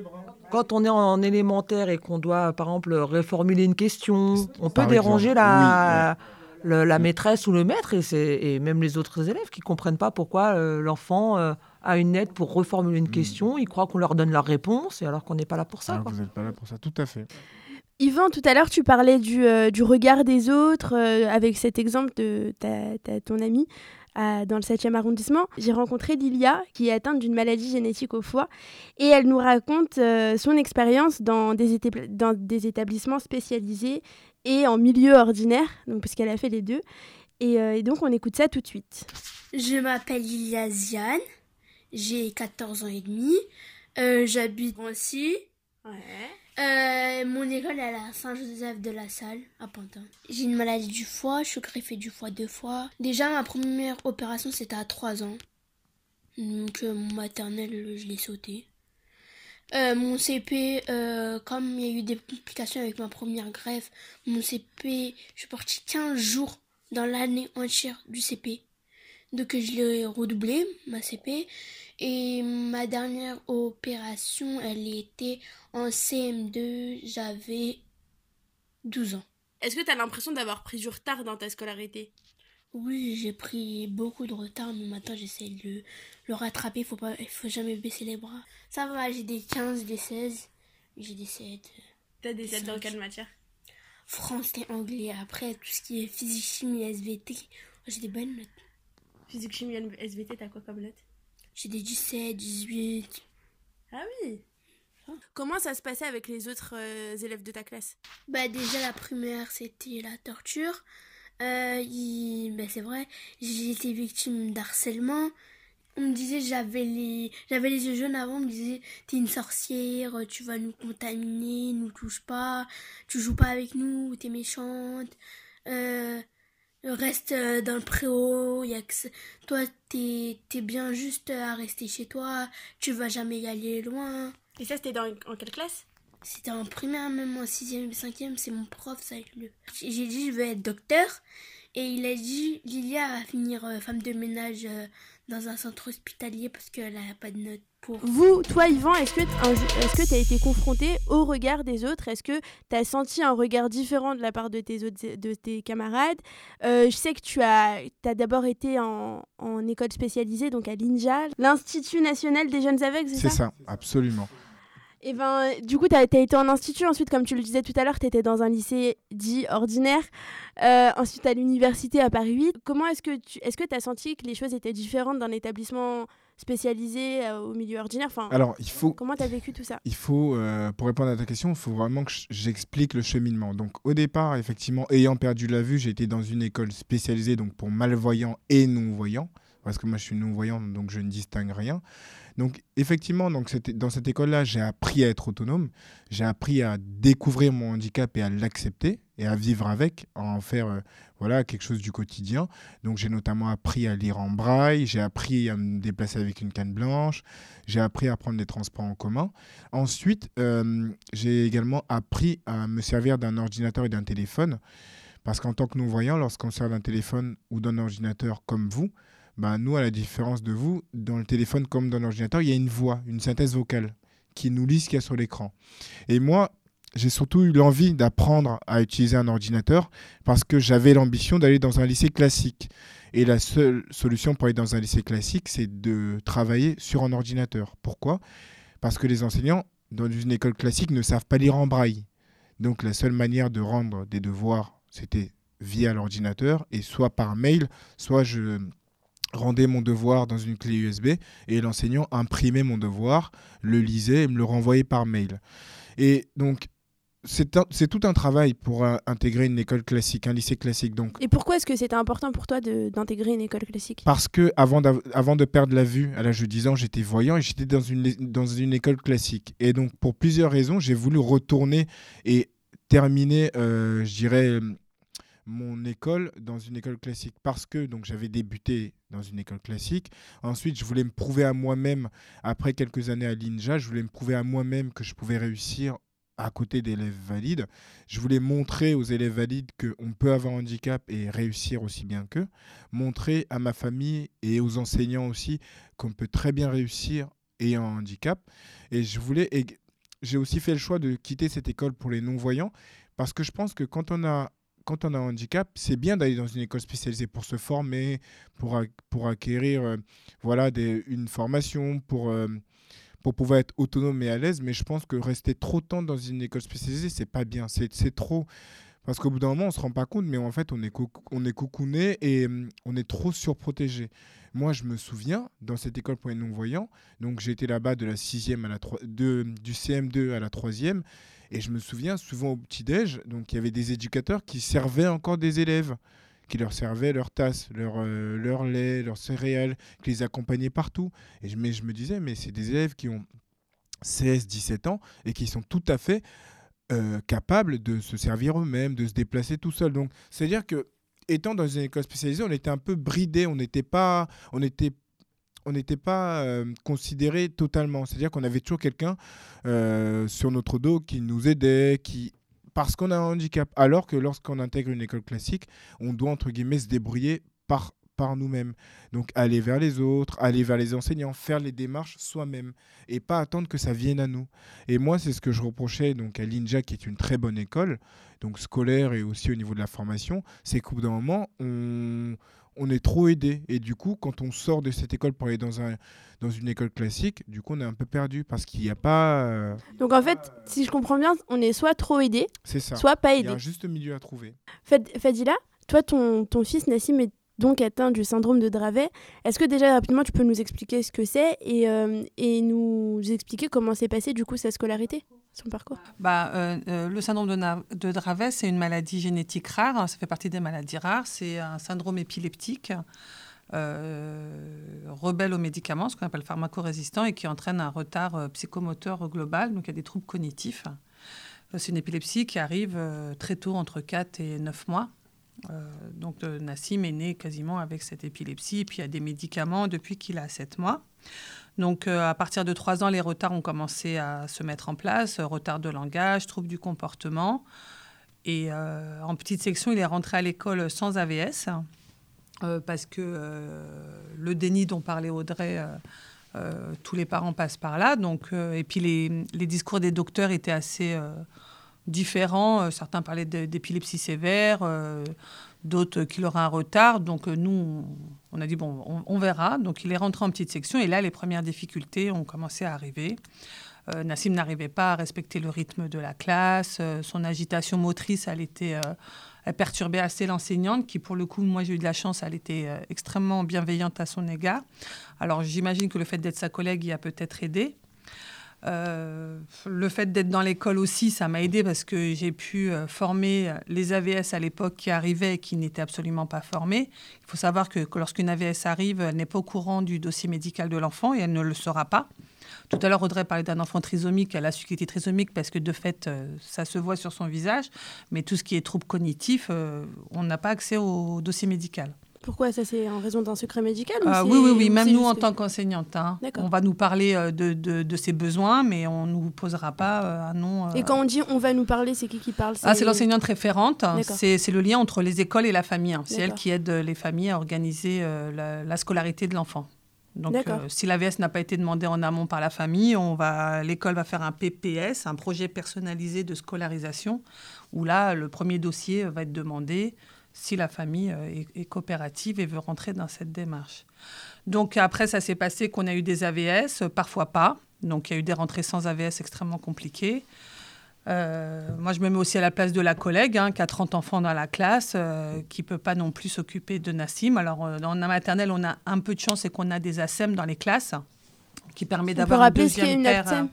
Speaker 3: Quand on est en élémentaire et qu'on doit, par exemple, réformuler une question, on peut déranger la, la maîtresse ou le maître et, et même les autres élèves qui ne comprennent pas pourquoi euh, l'enfant euh, a une aide pour reformuler une hmm. question. Ils croient qu'on leur donne la réponse et alors qu'on n'est pas là pour ça.
Speaker 4: Vous n'êtes pas là pour ça, tout à fait.
Speaker 1: Yvan, tout à l'heure, tu parlais du, euh, du regard des autres avec cet exemple de ta, ton ami dans le 7e arrondissement, j'ai rencontré Lilia, qui est atteinte d'une maladie génétique au foie, et elle nous raconte euh, son expérience dans des, dans des établissements spécialisés et en milieu ordinaire, donc parce qu'elle a fait les deux. Et, euh, et, donc on écoute ça tout de suite.
Speaker 5: Je m'appelle Lilia Ziane, j'ai 14 ans et demi, euh, j'habite ici. Ouais. Euh, mon école est à la Saint-Joseph de la Salle, à Pantin. J'ai une maladie du foie, je suis greffée du foie deux fois. Déjà, ma première opération, c'était à 3 ans. Donc, euh, mon maternel, je l'ai sauté. Euh, mon CP, comme il y a eu des complications avec ma première greffe, mon CP, je suis partie 15 jours dans l'année entière du CP. Donc je l'ai redoublé, ma CP. Et ma dernière opération, elle était en CM2, j'avais 12 ans.
Speaker 1: Est-ce que tu as l'impression d'avoir pris du retard dans ta scolarité?
Speaker 5: Oui, j'ai pris beaucoup de retard, mais maintenant j'essaie de le, rattraper. Faut pas, il faut jamais baisser les bras. Ça va, j'ai des 15, des 16, j'ai des 7.
Speaker 1: T'as des 7 dans quelle matière?
Speaker 5: Français, anglais. Après, tout ce qui est physique, chimie, SVT, j'ai des bonnes notes.
Speaker 1: Physique, chimie, SVT, t'as quoi comme notes
Speaker 5: J'ai des 17, 18.
Speaker 1: Ah oui Comment ça se passait avec les autres euh, élèves de ta classe
Speaker 5: Bah déjà la première c'était la torture. Euh, bah, c'est vrai, j'ai été victime d'harcèlement. On me disait j'avais les j'avais les yeux jaunes avant, on me disait t'es une sorcière, tu vas nous contaminer, nous touche pas, tu joues pas avec nous, t'es méchante. Euh, reste euh, dans le préau, y a que toi t'es es bien juste à rester chez toi, tu vas jamais y aller loin.
Speaker 1: Et ça, c'était dans en quelle classe?
Speaker 5: C'était en primaire, même en sixième, cinquième, c'est mon prof, ça. Le... J'ai dit, je veux être docteur. Et il a dit, Lilia va finir euh, femme de ménage euh, dans un centre hospitalier parce qu'elle n'a pas de notes pour.
Speaker 1: Vous, toi, Yvan, est-ce que tu as été confronté au regard des autres? Est-ce que tu as senti un regard différent de la part de tes, autres, de tes camarades? Euh, Je sais que tu as, as d'abord été en, en, école spécialisée, donc à l'INJA, l'Institut national des jeunes aveugles, c'est ça?
Speaker 4: C'est ça, absolument.
Speaker 1: Et ben, du coup, tu as, été en institut. Ensuite, comme tu le disais tout à l'heure, tu étais dans un lycée dit ordinaire. Euh, ensuite, à l'université à Paris 8. Comment est-ce que tu est-ce que as senti que les choses étaient différentes d'un établissement spécialisé euh, au milieu ordinaire? Enfin,
Speaker 4: Alors, il faut.
Speaker 1: Comment tu as vécu tout ça?
Speaker 4: Il faut, euh, pour répondre à ta question, il faut vraiment que j'explique le cheminement. Donc, au départ, effectivement, ayant perdu la vue, j'ai été dans une école spécialisée donc pour malvoyants et non-voyants. Parce que moi, je suis non-voyant, donc je ne distingue rien. Donc effectivement, donc dans cette école-là, j'ai appris à être autonome, j'ai appris à découvrir mon handicap et à l'accepter et à vivre avec, à en faire euh, voilà quelque chose du quotidien. Donc j'ai notamment appris à lire en braille, j'ai appris à me déplacer avec une canne blanche, j'ai appris à prendre des transports en commun. Ensuite, euh, j'ai également appris à me servir d'un ordinateur et d'un téléphone. Parce qu'en tant que non-voyant, lorsqu'on sert d'un téléphone ou d'un ordinateur comme vous, bah, nous, à la différence de vous, dans le téléphone comme dans l'ordinateur, il y a une voix, une synthèse vocale qui nous lit ce qu'il y a sur l'écran. Et moi, j'ai surtout eu l'envie d'apprendre à utiliser un ordinateur parce que j'avais l'ambition d'aller dans un lycée classique. Et la seule solution pour aller dans un lycée classique, c'est de travailler sur un ordinateur. Pourquoi? Parce que les enseignants, dans une école classique, ne savent pas lire en braille. Donc la seule manière de rendre des devoirs, c'était via l'ordinateur, et soit par mail, soit je rendais mon devoir dans une clé USB et l'enseignant imprimait mon devoir, le lisait et me le renvoyait par mail. Et donc, c'est tout un travail pour intégrer une école classique, un lycée classique. Donc.
Speaker 1: Et pourquoi est-ce que c'était important pour toi d'intégrer une école classique?
Speaker 4: Parce que avant, avant de perdre la vue, à l'âge de 10 ans, j'étais voyant et j'étais dans une, dans une école classique. Et donc, pour plusieurs raisons, j'ai voulu retourner et terminer, euh, je dirais, mon école dans une école classique parce que donc j'avais débuté dans une école classique. Ensuite, je voulais me prouver à moi-même, après quelques années à l'INJA, je voulais me prouver à moi-même que je pouvais réussir à côté d'élèves valides. Je voulais montrer aux élèves valides qu'on peut avoir un handicap et réussir aussi bien qu'eux. Montrer à ma famille et aux enseignants aussi qu'on peut très bien réussir ayant un handicap. Et je voulais... j'ai aussi fait le choix de quitter cette école pour les non-voyants parce que je pense que quand on a quand on a un handicap, c'est bien d'aller dans une école spécialisée pour se former, pour, pour acquérir euh, voilà, une formation, pour, euh, pour pouvoir être autonome et à l'aise. Mais je pense que rester trop de temps dans une école spécialisée, c'est pas bien. C'est trop. Parce qu'au bout d'un moment, on ne se rend pas compte, mais en fait, on est, on est cocooné et hum, on est trop surprotégé. Moi, je me souviens, dans cette école pour les non-voyants, donc j'ai été là-bas de la sixième à la de, du CM2 à la troisième, et je me souviens souvent au petit-déj, donc il y avait des éducateurs qui servaient encore des élèves, qui leur servaient leur tasse, leur, euh, leur lait, leurs céréales, qui les accompagnaient partout. Et mais je me disais, mais c'est des élèves qui ont 16, 17 ans et qui sont tout à fait euh, capables de se servir eux-mêmes, de se déplacer tout seuls. Donc, c'est-à-dire que étant dans une école spécialisée, on était un peu bridé, on n'était pas, on on n'était pas euh, considéré totalement. C'est-à-dire qu'on avait toujours quelqu'un euh, sur notre dos qui nous aidait, qui parce qu'on a un handicap. Alors que lorsqu'on intègre une école classique, on doit entre guillemets se débrouiller par par nous-mêmes. Donc aller vers les autres, aller vers les enseignants, faire les démarches soi-même et pas attendre que ça vienne à nous. Et moi, c'est ce que je reprochais donc à l'INJA, qui est une très bonne école, donc scolaire et aussi au niveau de la formation, c'est qu'au bout d'un moment, on, on est trop aidé. Et du coup, quand on sort de cette école pour aller dans, un, dans une école classique, du coup, on est un peu perdu parce qu'il n'y a pas. euh,
Speaker 1: Donc en fait, si je comprends bien, on est soit trop aidé,
Speaker 4: c'est ça.
Speaker 1: soit pas
Speaker 4: Il y
Speaker 1: aidé.
Speaker 4: a un juste milieu à trouver.
Speaker 1: Fad- Fadila, toi, ton, ton fils Nassim est donc atteint du syndrome de Dravet. Est-ce que déjà rapidement tu peux nous expliquer ce que c'est et, euh, et nous expliquer comment s'est passé du coup sa scolarité, son parcours?
Speaker 2: Bah, euh, euh, le syndrome de, Dravet, c'est une maladie génétique rare. hein, ça fait partie des maladies rares. C'est un syndrome épileptique rebelle aux médicaments, ce qu'on appelle pharmacorésistant, et qui entraîne un retard psychomoteur global. Donc, il y a des troubles cognitifs. C'est une épilepsie qui arrive très tôt, entre 4 et 9 mois. Euh, donc, euh, Nassim est né quasiment avec cette épilepsie. Et puis, il y a des médicaments depuis qu'il a 7 mois. Donc, euh, à partir de 3 ans, les retards ont commencé à se mettre en place. retard de langage, troubles du comportement. Et en petite section, il est rentré à l'école sans AVS parce que le déni dont parlait Audrey, tous les parents passent par là. Donc, et puis les, discours des docteurs étaient assez différents. Euh, Certains parlaient d'épilepsie sévère, euh, d'autres qu'il aurait un retard. Donc euh, nous, on, a dit, bon, on, verra. Donc il est rentré en petite section et là, les premières difficultés ont commencé à arriver. Nassim n'arrivait pas à respecter le rythme de la classe. Son agitation motrice, elle était... elle perturbait assez l'enseignante, qui pour le coup, moi j'ai eu de la chance, elle était extrêmement bienveillante à son égard. Alors j'imagine que le fait d'être sa collègue y a peut-être aidé. Euh, le fait d'être dans l'école aussi, ça m'a aidé parce que j'ai pu euh, former les AVS à l'époque qui arrivaient et qui n'étaient absolument pas formés. Il faut savoir que, lorsqu'une AVS arrive, elle n'est pas au courant du dossier médical de l'enfant et elle ne le sera pas. Tout à l'heure, Audrey parlait d'un enfant trisomique. Elle a su qu'il était trisomique parce que de fait, euh, ça se voit sur son visage. Mais tout ce qui est troubles cognitifs, euh, on n'a pas accès au dossier médical.
Speaker 1: Pourquoi ça c'est en raison d'un secret médical ou
Speaker 2: Ah oui, oui, oui,
Speaker 1: ou
Speaker 2: même nous en
Speaker 1: que-
Speaker 2: tant qu'enseignante. hein. On va nous parler euh, de, de, de ses besoins, mais on ne nous posera pas euh, un nom. euh,
Speaker 1: Et quand on dit on va nous parler, c'est qui qui parle?
Speaker 2: Ah, c'est l'enseignante référente. C'est le lien entre les écoles et la famille. hein. C'est elle qui aide euh, les familles à organiser euh, la, la scolarité de l'enfant. Donc, euh, si l'AVS n'a pas été demandé en amont par la famille, on va, l'école va faire un PPS, un projet personnalisé de scolarisation, où là, le premier dossier va être demandé si la famille euh, est, coopérative et veut rentrer dans cette démarche. Donc après, ça s'est passé qu'on a eu des AVS, euh, parfois pas. Donc il y a eu des rentrées sans AVS extrêmement compliquées. Euh, moi, je me mets aussi à la place de la collègue hein, qui a 30 enfants dans la classe, qui ne peut pas non plus s'occuper de Nassim. Alors, dans la maternelle, on a un peu de chance, c'est qu'on a des ASEM dans les classes, qui permet d'avoir un
Speaker 1: rappeler ce qu'est
Speaker 2: deuxième
Speaker 1: une
Speaker 2: euh,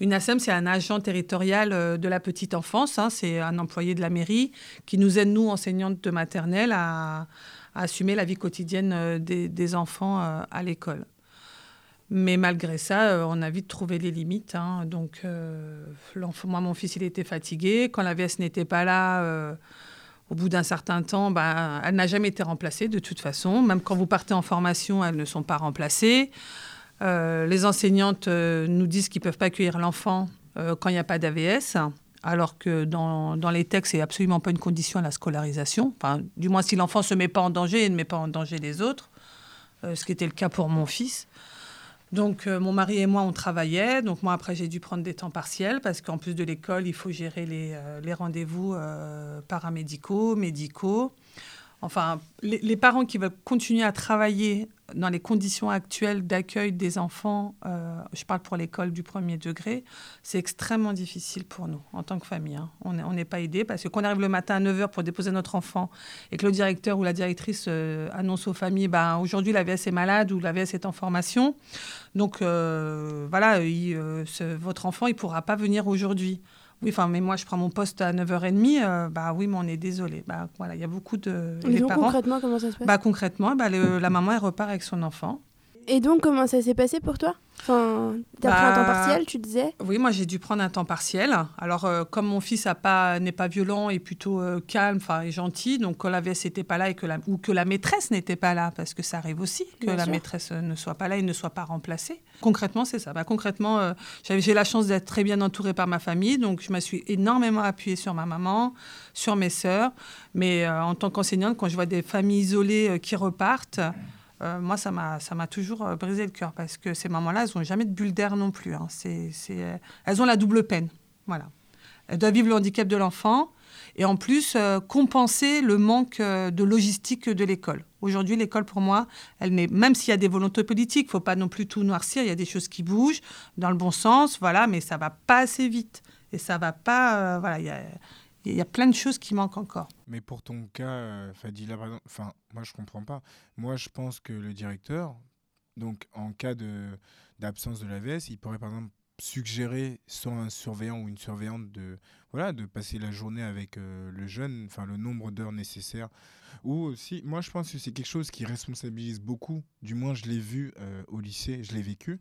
Speaker 2: Une ASEM, c'est un agent territorial euh, de la petite enfance. hein. c'est un employé de la mairie qui nous aide, nous, enseignantes de maternelle, à, à assumer la vie quotidienne euh, des, des enfants euh, à l'école. Mais malgré ça, on a vite trouvé les limites. hein. Donc, euh, moi, mon fils, il était fatigué. Quand la VS n'était pas là, euh, au bout d'un certain temps, ben, elle n'a jamais été remplacée de toute façon. Même quand vous partez en formation, elles ne sont pas remplacées. Euh, les enseignantes euh, nous disent qu'ils ne peuvent pas accueillir l'enfant euh, quand il n'y a pas d'AVS, alors que dans, dans les textes, c'est absolument pas une condition à la scolarisation. Enfin, du moins, si l'enfant ne se met pas en danger et ne met pas en danger les autres, ce qui était le cas pour mon fils. Donc, mon mari et moi, on travaillait. Donc, moi, après, j'ai dû prendre des temps partiels parce qu'en plus de l'école, il faut gérer les, les rendez-vous paramédicaux, médicaux. Enfin, les, parents qui veulent continuer à travailler dans les conditions actuelles d'accueil des enfants, euh, je parle pour l'école du premier degré, c'est extrêmement difficile pour nous en tant que famille. hein. On n'est pas aidé parce que arrive le matin à 9h pour déposer notre enfant et que le directeur ou la directrice euh, annonce aux familles ben, aujourd'hui la VS est malade ou la VS est en formation, donc euh, voilà, votre enfant il ne pourra pas venir aujourd'hui. Oui, enfin, mais moi je prends mon poste à 9h30, euh, bah oui, mais on est désolé. Bah voilà, il y a beaucoup de.
Speaker 1: Et donc concrètement, comment ça se passe?
Speaker 2: Bah, concrètement, bah, le- la maman, elle repart avec son enfant.
Speaker 1: Et donc, comment ça s'est passé pour toi Enfin, t'as pris un temps
Speaker 2: Bah,
Speaker 1: partiel, tu disais
Speaker 2: Oui, moi j'ai dû prendre un temps partiel. Alors euh, comme mon fils a pas n'est pas violent et plutôt euh, calme, enfin et gentil, donc quand la VS n'était pas là et que la, ou que la maîtresse n'était pas là, parce que ça arrive aussi que
Speaker 1: Bien
Speaker 2: la
Speaker 1: sûr.
Speaker 2: maîtresse euh, ne soit pas là et ne soit pas remplacée. Concrètement, c'est ça. Bah, concrètement, euh, j'ai la chance d'être très bien entourée par ma famille, donc je me suis énormément appuyée sur ma maman, sur mes sœurs. Mais en tant qu'enseignante, quand je vois des familles isolées qui repartent. Euh, moi, ça m'a, toujours euh, brisé le cœur parce que ces mamans-là, elles n'ont jamais de bulle d'air non plus. hein. Euh, elles ont la double peine. Voilà. Elles doivent vivre le handicap de l'enfant et en plus compenser le manque de logistique de l'école. Aujourd'hui, l'école, pour moi, elle n'est, même s'il y a des volontés politiques, faut pas non plus tout noircir. Il y a des choses qui bougent dans le bon sens, voilà, mais ça va pas assez vite et ça va pas. voilà, il y a plein de choses qui manquent encore.
Speaker 4: Mais pour ton cas, euh, Fadila, par exemple, enfin, moi je comprends pas. Moi je pense que le directeur, donc en cas de d'absence de l'AVS, il pourrait par exemple suggérer soit un surveillant ou une surveillante de voilà de passer la journée avec euh, le jeune, enfin le nombre d'heures nécessaires. Ou aussi, moi je pense que c'est quelque chose qui responsabilise beaucoup. Du moins je l'ai vu euh, au lycée, je l'ai vécu.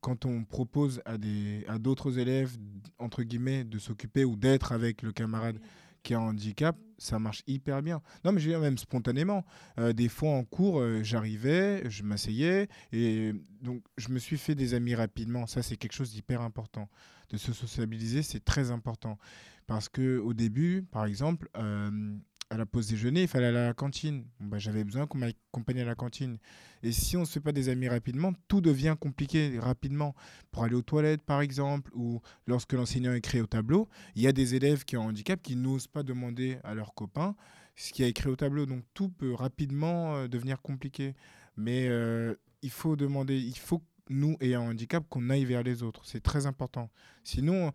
Speaker 4: Quand on propose à des à d'autres élèves entre guillemets de s'occuper ou d'être avec le camarade qui a un handicap, ça marche hyper bien. Non, mais je veux dire, même spontanément. Euh, des fois en cours, euh, j'arrivais, je m'asseyais, et donc je me suis fait des amis rapidement. Ça, c'est quelque chose d'hyper important. De se sociabiliser, c'est très important. Parce que au début, par exemple, euh, à la pause déjeuner, il fallait aller à la cantine. Bah, J'avais besoin qu'on m'accompagne à la cantine. Et si on ne se fait pas des amis rapidement, tout devient compliqué rapidement. Pour aller aux toilettes, par exemple, ou lorsque l'enseignant écrit au tableau, il y a des élèves qui ont un handicap qui n'osent pas demander à leurs copains ce qui a écrit au tableau. Donc tout peut rapidement euh, devenir compliqué. Mais euh, il faut demander, il faut, nous, ayant un handicap, qu'on aille vers les autres. C'est très important. Sinon,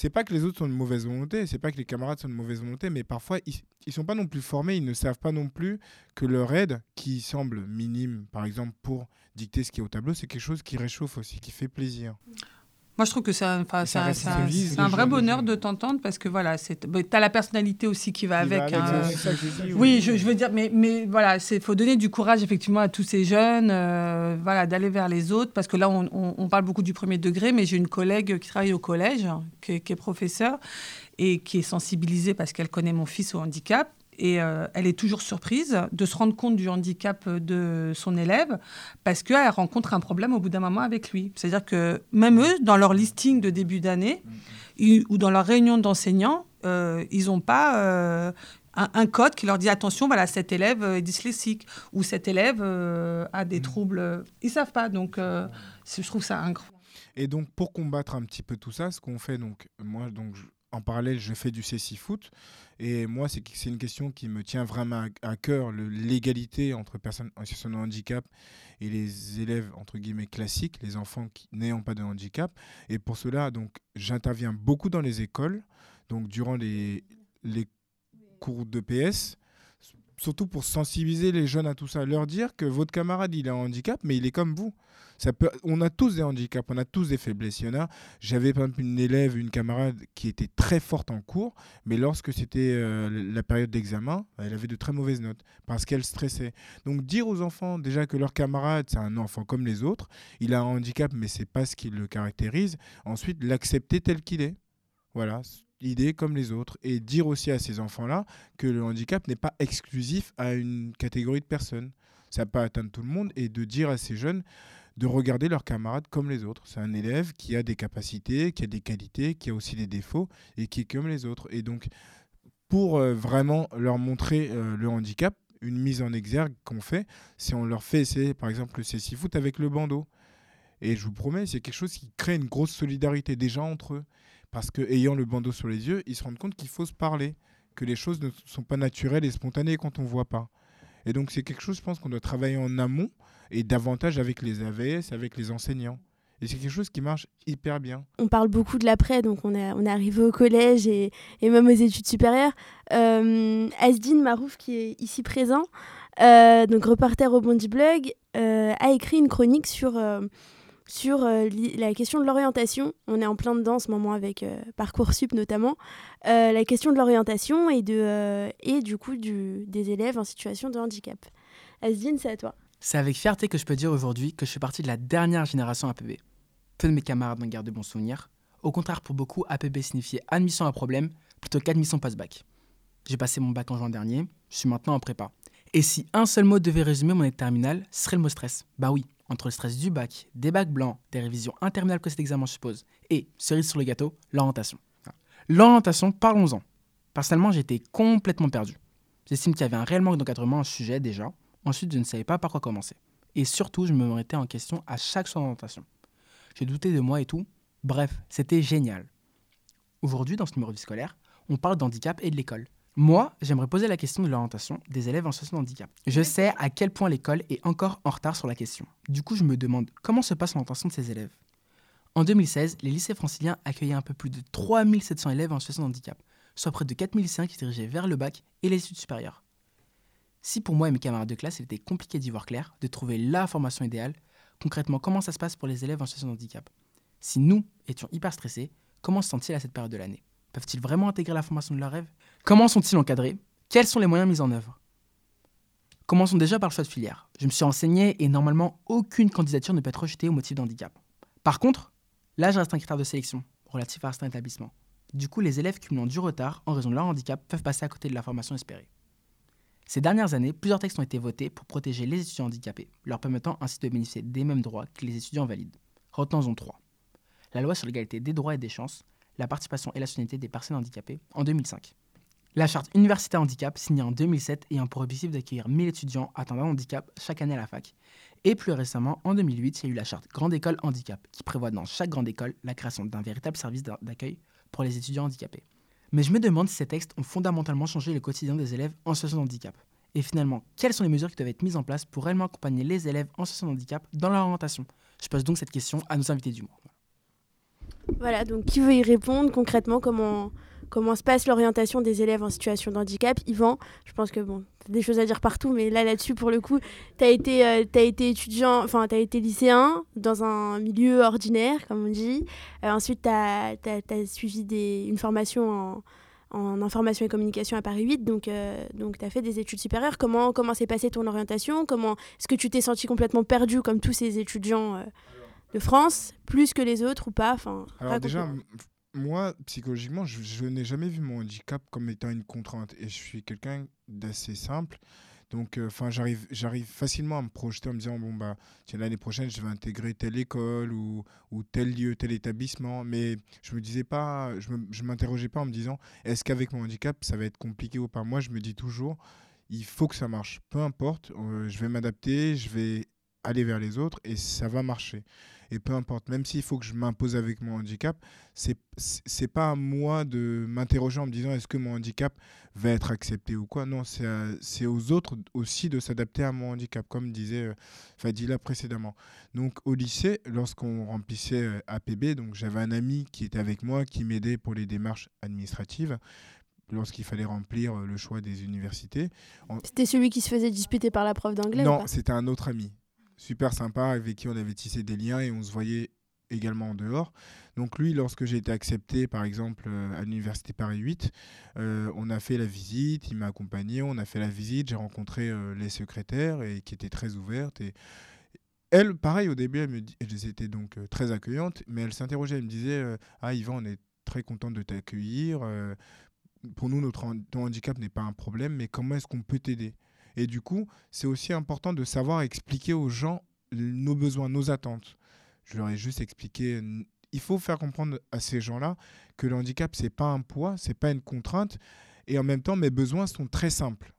Speaker 4: c'est pas que les autres sont de mauvaise volonté, c'est pas que les camarades sont de mauvaise volonté, mais parfois, ils, ils sont pas non plus formés, ils ne savent pas non plus que leur aide, qui semble minime, par exemple, pour dicter ce qui est au tableau, c'est quelque chose qui réchauffe aussi, qui fait plaisir.
Speaker 2: Moi, je trouve que c'est un,
Speaker 4: ça
Speaker 2: vrai bonheur de t'entendre parce que voilà, bah, t'as la personnalité aussi qui va
Speaker 4: Qui va
Speaker 2: avec. hein.
Speaker 4: ça
Speaker 2: Oui, je, je veux dire, mais, mais voilà, il faut donner du courage effectivement à tous ces jeunes, euh, voilà, d'aller vers les autres, parce que là, on, on- on parle beaucoup du premier degré, mais j'ai une collègue qui travaille au collège, qui, qui est professeure, et qui est sensibilisée parce qu'elle connaît mon fils au handicap. Et euh, elle est toujours surprise de se rendre compte du handicap de son élève parce qu'elle rencontre un problème au bout d'un moment avec lui. C'est-à-dire que même eux, dans leur listing de début d'année ils- ou dans leur réunion d'enseignants, euh, ils n'ont pas euh, un, un code qui leur dit attention, voilà, cet élève euh, est dyslexique ou cet élève euh, a des troubles. Ils savent pas, donc euh, je trouve ça incroyable.
Speaker 4: Et donc, pour combattre un petit peu tout ça, ce qu'on fait, donc, moi, donc, en parallèle, je fais du CC Foot. Et moi, c'est une question qui me tient vraiment à, cœur, l'égalité entre personnes en situation de handicap et les élèves, entre guillemets, classiques, les enfants qui- n'ayant pas de handicap. Et pour cela, donc, j'interviens beaucoup dans les écoles, donc, durant les, les cours de PS, surtout pour sensibiliser les jeunes à tout ça, leur dire que votre camarade, il a un handicap, mais il est comme vous. Ça peut, on a tous des handicaps, on a tous des faiblesses. Il y en a. J'avais par exemple une élève, une camarade qui était très forte en cours, mais lorsque c'était euh, la période d'examen, elle avait de très mauvaises notes parce qu'elle stressait. Donc dire aux enfants déjà que leur camarade, c'est un enfant comme les autres, il a un handicap, mais c'est pas ce qui le caractérise. Ensuite, l'accepter tel qu'il est. Voilà, est comme les autres. Et dire aussi à ces enfants-là que le handicap n'est pas exclusif à une catégorie de personnes. Ça peut atteindre tout le monde. Et de dire à ces jeunes de regarder leurs camarades comme les autres. C'est un élève qui a des capacités, qui a des qualités, qui a aussi des défauts et qui est comme les autres. Et donc, pour euh, vraiment leur montrer euh, le handicap, une mise en exergue qu'on fait, c'est on leur fait essayer, par exemple, le CC Foot avec le bandeau. Et je vous promets, c'est quelque chose qui crée une grosse solidarité déjà entre eux. Parce que ayant le bandeau sur les yeux, ils se rendent compte qu'il faut se parler, que les choses ne sont pas naturelles et spontanées quand on ne voit pas. Et donc c'est quelque chose, je pense, qu'on doit travailler en amont et davantage avec les AVS, avec les enseignants. Et c'est quelque chose qui marche hyper bien.
Speaker 1: On parle beaucoup de l'après, donc on on est arrivé au collège et, même aux études supérieures. Euh, Marouf, qui est ici présent, euh, donc reporter au Bondi Blog, euh, a écrit une chronique sur, euh, sur euh, la question de l'orientation. On est en plein dedans en ce moment avec euh, Parcoursup notamment. Euh, la question de l'orientation et, et du coup du, des élèves en situation de handicap. Asdine, c'est à toi.
Speaker 6: C'est avec fierté que je peux dire aujourd'hui que je fais partie de la dernière génération APB. Peu de mes camarades n'en gardent de bons souvenirs. Au contraire, pour beaucoup, APB signifiait admission à problème plutôt qu'admission post-bac. J'ai passé mon bac en juin dernier, je suis maintenant en prépa. Et si un seul mot devait résumer mon année terminale, ce serait le mot stress. Bah oui, entre le stress du bac, des bacs blancs, des révisions interminables que cet examen suppose, et, cerise sur le gâteau, l'orientation. L'orientation, parlons-en. Personnellement, j'étais complètement perdu. J'estime qu'il y avait un réel manque d'encadrement ce sujet déjà. Ensuite, je ne savais pas par quoi commencer. Et surtout, je me mettais en question à chaque soir d'orientation. J'ai douté de moi et tout. Bref, c'était génial. Aujourd'hui, dans ce numéro de vie scolaire, on parle d'handicap et de l'école. Moi, j'aimerais poser la question de l'orientation des élèves en situation de handicap. Je sais à quel point l'école est encore en retard sur la question. Du coup, je me demande comment se passe l'orientation de ces élèves. En 2016, les lycées franciliens accueillaient un peu plus de 3700 élèves en situation de handicap, soit près de 4000 lycéens qui dirigeaient vers le bac et les études supérieures. Si pour moi et mes camarades de classe, il était compliqué d'y voir clair, de trouver la formation idéale, concrètement, comment ça se passe pour les élèves en situation de handicap? Si nous étions hyper stressés, comment se sentent-ils à cette période de l'année? Peuvent-ils vraiment intégrer la formation de leur rêve? Comment sont-ils encadrés? Quels sont les moyens mis en œuvre? Commençons déjà par le choix de filière. Je me suis renseigné et normalement, aucune candidature ne peut être rejetée au motif d'handicap. Par contre, l'âge reste un critère de sélection relatif à certains établissements. Du coup, les élèves cumulant du retard en raison de leur handicap peuvent passer à côté de la formation espérée. Ces dernières années, plusieurs textes ont été votés pour protéger les étudiants handicapés, leur permettant ainsi de bénéficier des mêmes droits que les étudiants valides. Retenons-en trois. La loi sur l'égalité des droits et des chances, la participation et la solidarité des personnes handicapées en 2005. La charte universitaire handicap signée en 2007 ayant pour objectif d'accueillir 1000 étudiants atteints d'un handicap chaque année à la fac. Et plus récemment, en 2008, il y a eu la charte Grande École Handicap qui prévoit dans chaque grande école la création d'un véritable service d'accueil pour les étudiants handicapés. Mais je me demande si ces textes ont fondamentalement changé le quotidien des élèves en situation de handicap. Et finalement, quelles sont les mesures qui doivent être mises en place pour réellement accompagner les élèves en situation de handicap dans leur orientation? Je pose donc cette question à nos invités du mois.
Speaker 1: Voilà, donc qui veut y répondre concrètement Comment, comment se passe l'orientation des élèves en situation de handicap? Yvan, je pense que bon, as des choses à dire partout, mais là, là-dessus, pour le coup, tu as, été, euh, été étudiant, enfin, été lycéen dans un milieu ordinaire, comme on dit. Euh, ensuite, tu as, suivi des, une formation en, en, information et communication à Paris 8, donc, euh, donc tu as fait des études supérieures. Comment, comment s'est passée ton orientation? Comment, Est-ce que tu t'es senti complètement perdu comme tous ces étudiants de France, plus que les autres ou pas enfin,
Speaker 4: Alors déjà, moi, psychologiquement, je, n'ai jamais vu mon handicap comme étant une contrainte. Et je suis quelqu'un d'assez simple. Donc, euh, enfin, j'arrive, j'arrive facilement à me projeter en me disant bon bah, tiens l'année prochaine, je vais intégrer telle école ou, ou tel lieu, tel établissement. Mais je me disais pas, je, m'interrogeais pas en me disant est-ce qu'avec mon handicap, ça va être compliqué ou pas? Moi, je me dis toujours il faut que ça marche. Peu importe, euh, je vais m'adapter, je vais aller vers les autres et ça va marcher. Et peu importe, même s'il faut que je m'impose avec mon handicap, c'est c'est pas à moi de m'interroger en me disant est-ce que mon handicap va être accepté ou quoi? Non, c'est aux autres aussi de s'adapter à mon handicap, comme disait euh, Fadila précédemment. Donc au lycée, lorsqu'on remplissait euh, APB, donc j'avais un ami qui était avec moi, qui m'aidait pour les démarches administratives lorsqu'il fallait remplir euh, le choix des universités.
Speaker 1: C'était celui qui se faisait disputer par la prof d'anglais
Speaker 4: Non, c'était un autre ami super sympa avec qui on avait tissé des liens et on se voyait également en dehors. Donc lui, lorsque j'ai été accepté, par exemple, euh, à l'université Paris 8, euh, on a fait la visite, il m'a accompagné, on a fait la visite, j'ai rencontré euh, les secrétaires et qui étaient très ouvertes. Et elle, pareil, au début, elle me elles étaient donc très accueillantes, mais elle s'interrogeait, elle me disait, ah Yvan, on est très content de t'accueillir. pour nous, notre ton handicap n'est pas un problème, mais comment est-ce qu'on peut t'aider? Et du coup, c'est aussi important de savoir expliquer aux gens nos besoins, nos attentes. Je leur ai juste expliqué. Il faut faire comprendre à ces gens-là que le handicap, c'est pas un poids, c'est pas une contrainte. Et en même temps, mes besoins sont très simples.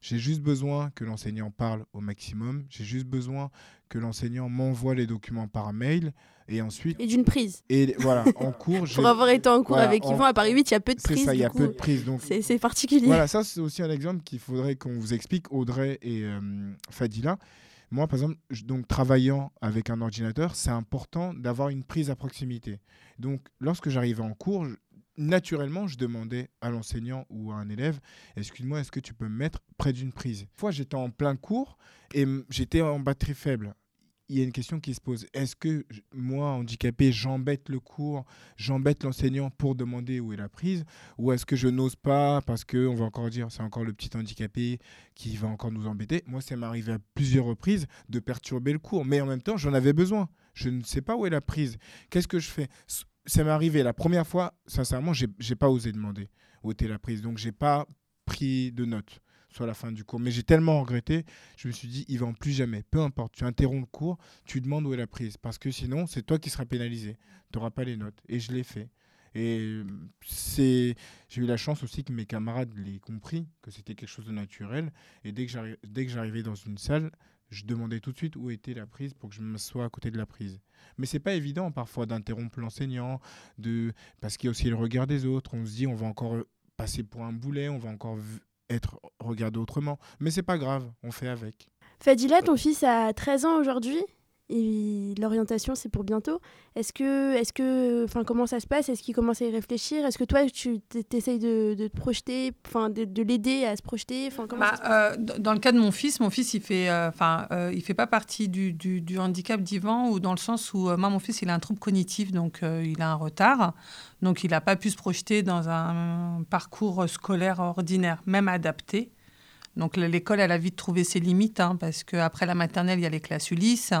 Speaker 4: J'ai juste besoin que l'enseignant parle au maximum. J'ai juste besoin que l'enseignant m'envoie les documents par mail. Et ensuite.
Speaker 1: Et d'une prise.
Speaker 4: Et voilà, en cours.
Speaker 1: Pour avoir été en cours avec Yvan à Paris 8, il y a peu de prise.
Speaker 4: C'est ça, il y a peu de prise.
Speaker 1: C'est particulier.
Speaker 4: Voilà, ça, c'est aussi un exemple qu'il faudrait qu'on vous explique, Audrey et euh, Fadila. Moi, par exemple, donc travaillant avec un ordinateur, c'est important d'avoir une prise à proximité. Donc, lorsque j'arrivais en cours, naturellement, je demandais à l'enseignant ou à un élève, excuse-moi, est-ce que tu peux me mettre près d'une prise? Une fois, j'étais en plein cours et j'étais en batterie faible. il y a une question qui se pose. Est-ce que moi, handicapé, j'embête le cours, j'embête l'enseignant pour demander où est la prise? Ou est-ce que je n'ose pas parce qu'on va encore dire c'est encore le petit handicapé qui va encore nous embêter? Moi, ça m'est arrivé à plusieurs reprises de perturber le cours. Mais en même temps, j'en avais besoin. Je ne sais pas où est la prise. Qu'est-ce que je fais? Ça m'est arrivé la première fois, sincèrement, j'ai n'ai pas osé demander où était la prise. Donc, j'ai pas pris de notes soit la fin du cours. Mais j'ai tellement regretté, je me suis dit, il va en plus jamais. Peu importe, tu interromps le cours, tu demandes où est la prise. Parce que sinon, c'est toi qui seras pénalisé. Tu n'auras pas les notes. Et je l'ai fait. Et c'est, j'ai eu la chance aussi que mes camarades l'aient compris, que c'était quelque chose de naturel. Et dès que, dès que j'arrivais dans une salle, je demandais tout de suite où était la prise pour que je me sois à côté de la prise. Mais c'est pas évident parfois d'interrompre l'enseignant, de parce qu'il y a aussi le regard des autres. On se dit on va encore passer pour un boulet, on va encore être regardé autrement. Mais c'est pas grave, on fait avec.
Speaker 1: Fadila, ton fils a 13 ans aujourd'hui? Et l'orientation c'est pour bientôt. Est-ce que, est-ce que, enfin comment ça se passe? Est-ce qu'il commence à y réfléchir? Est-ce que toi tu essayes de, de, te projeter, enfin de, de l'aider à se projeter? Enfin
Speaker 2: bah, euh, Dans le cas de mon fils, mon fils il fait, euh, enfin euh, il fait pas partie du, du, du handicap d'Ivan ou dans le sens où moi mon fils il a un trouble cognitif donc il a un retard. Donc, il n'a pas pu se projeter dans un parcours scolaire ordinaire, même adapté. Donc, l'école, elle a vite trouvé ses limites, hein, parce qu'après la maternelle, il y a les classes Ulysse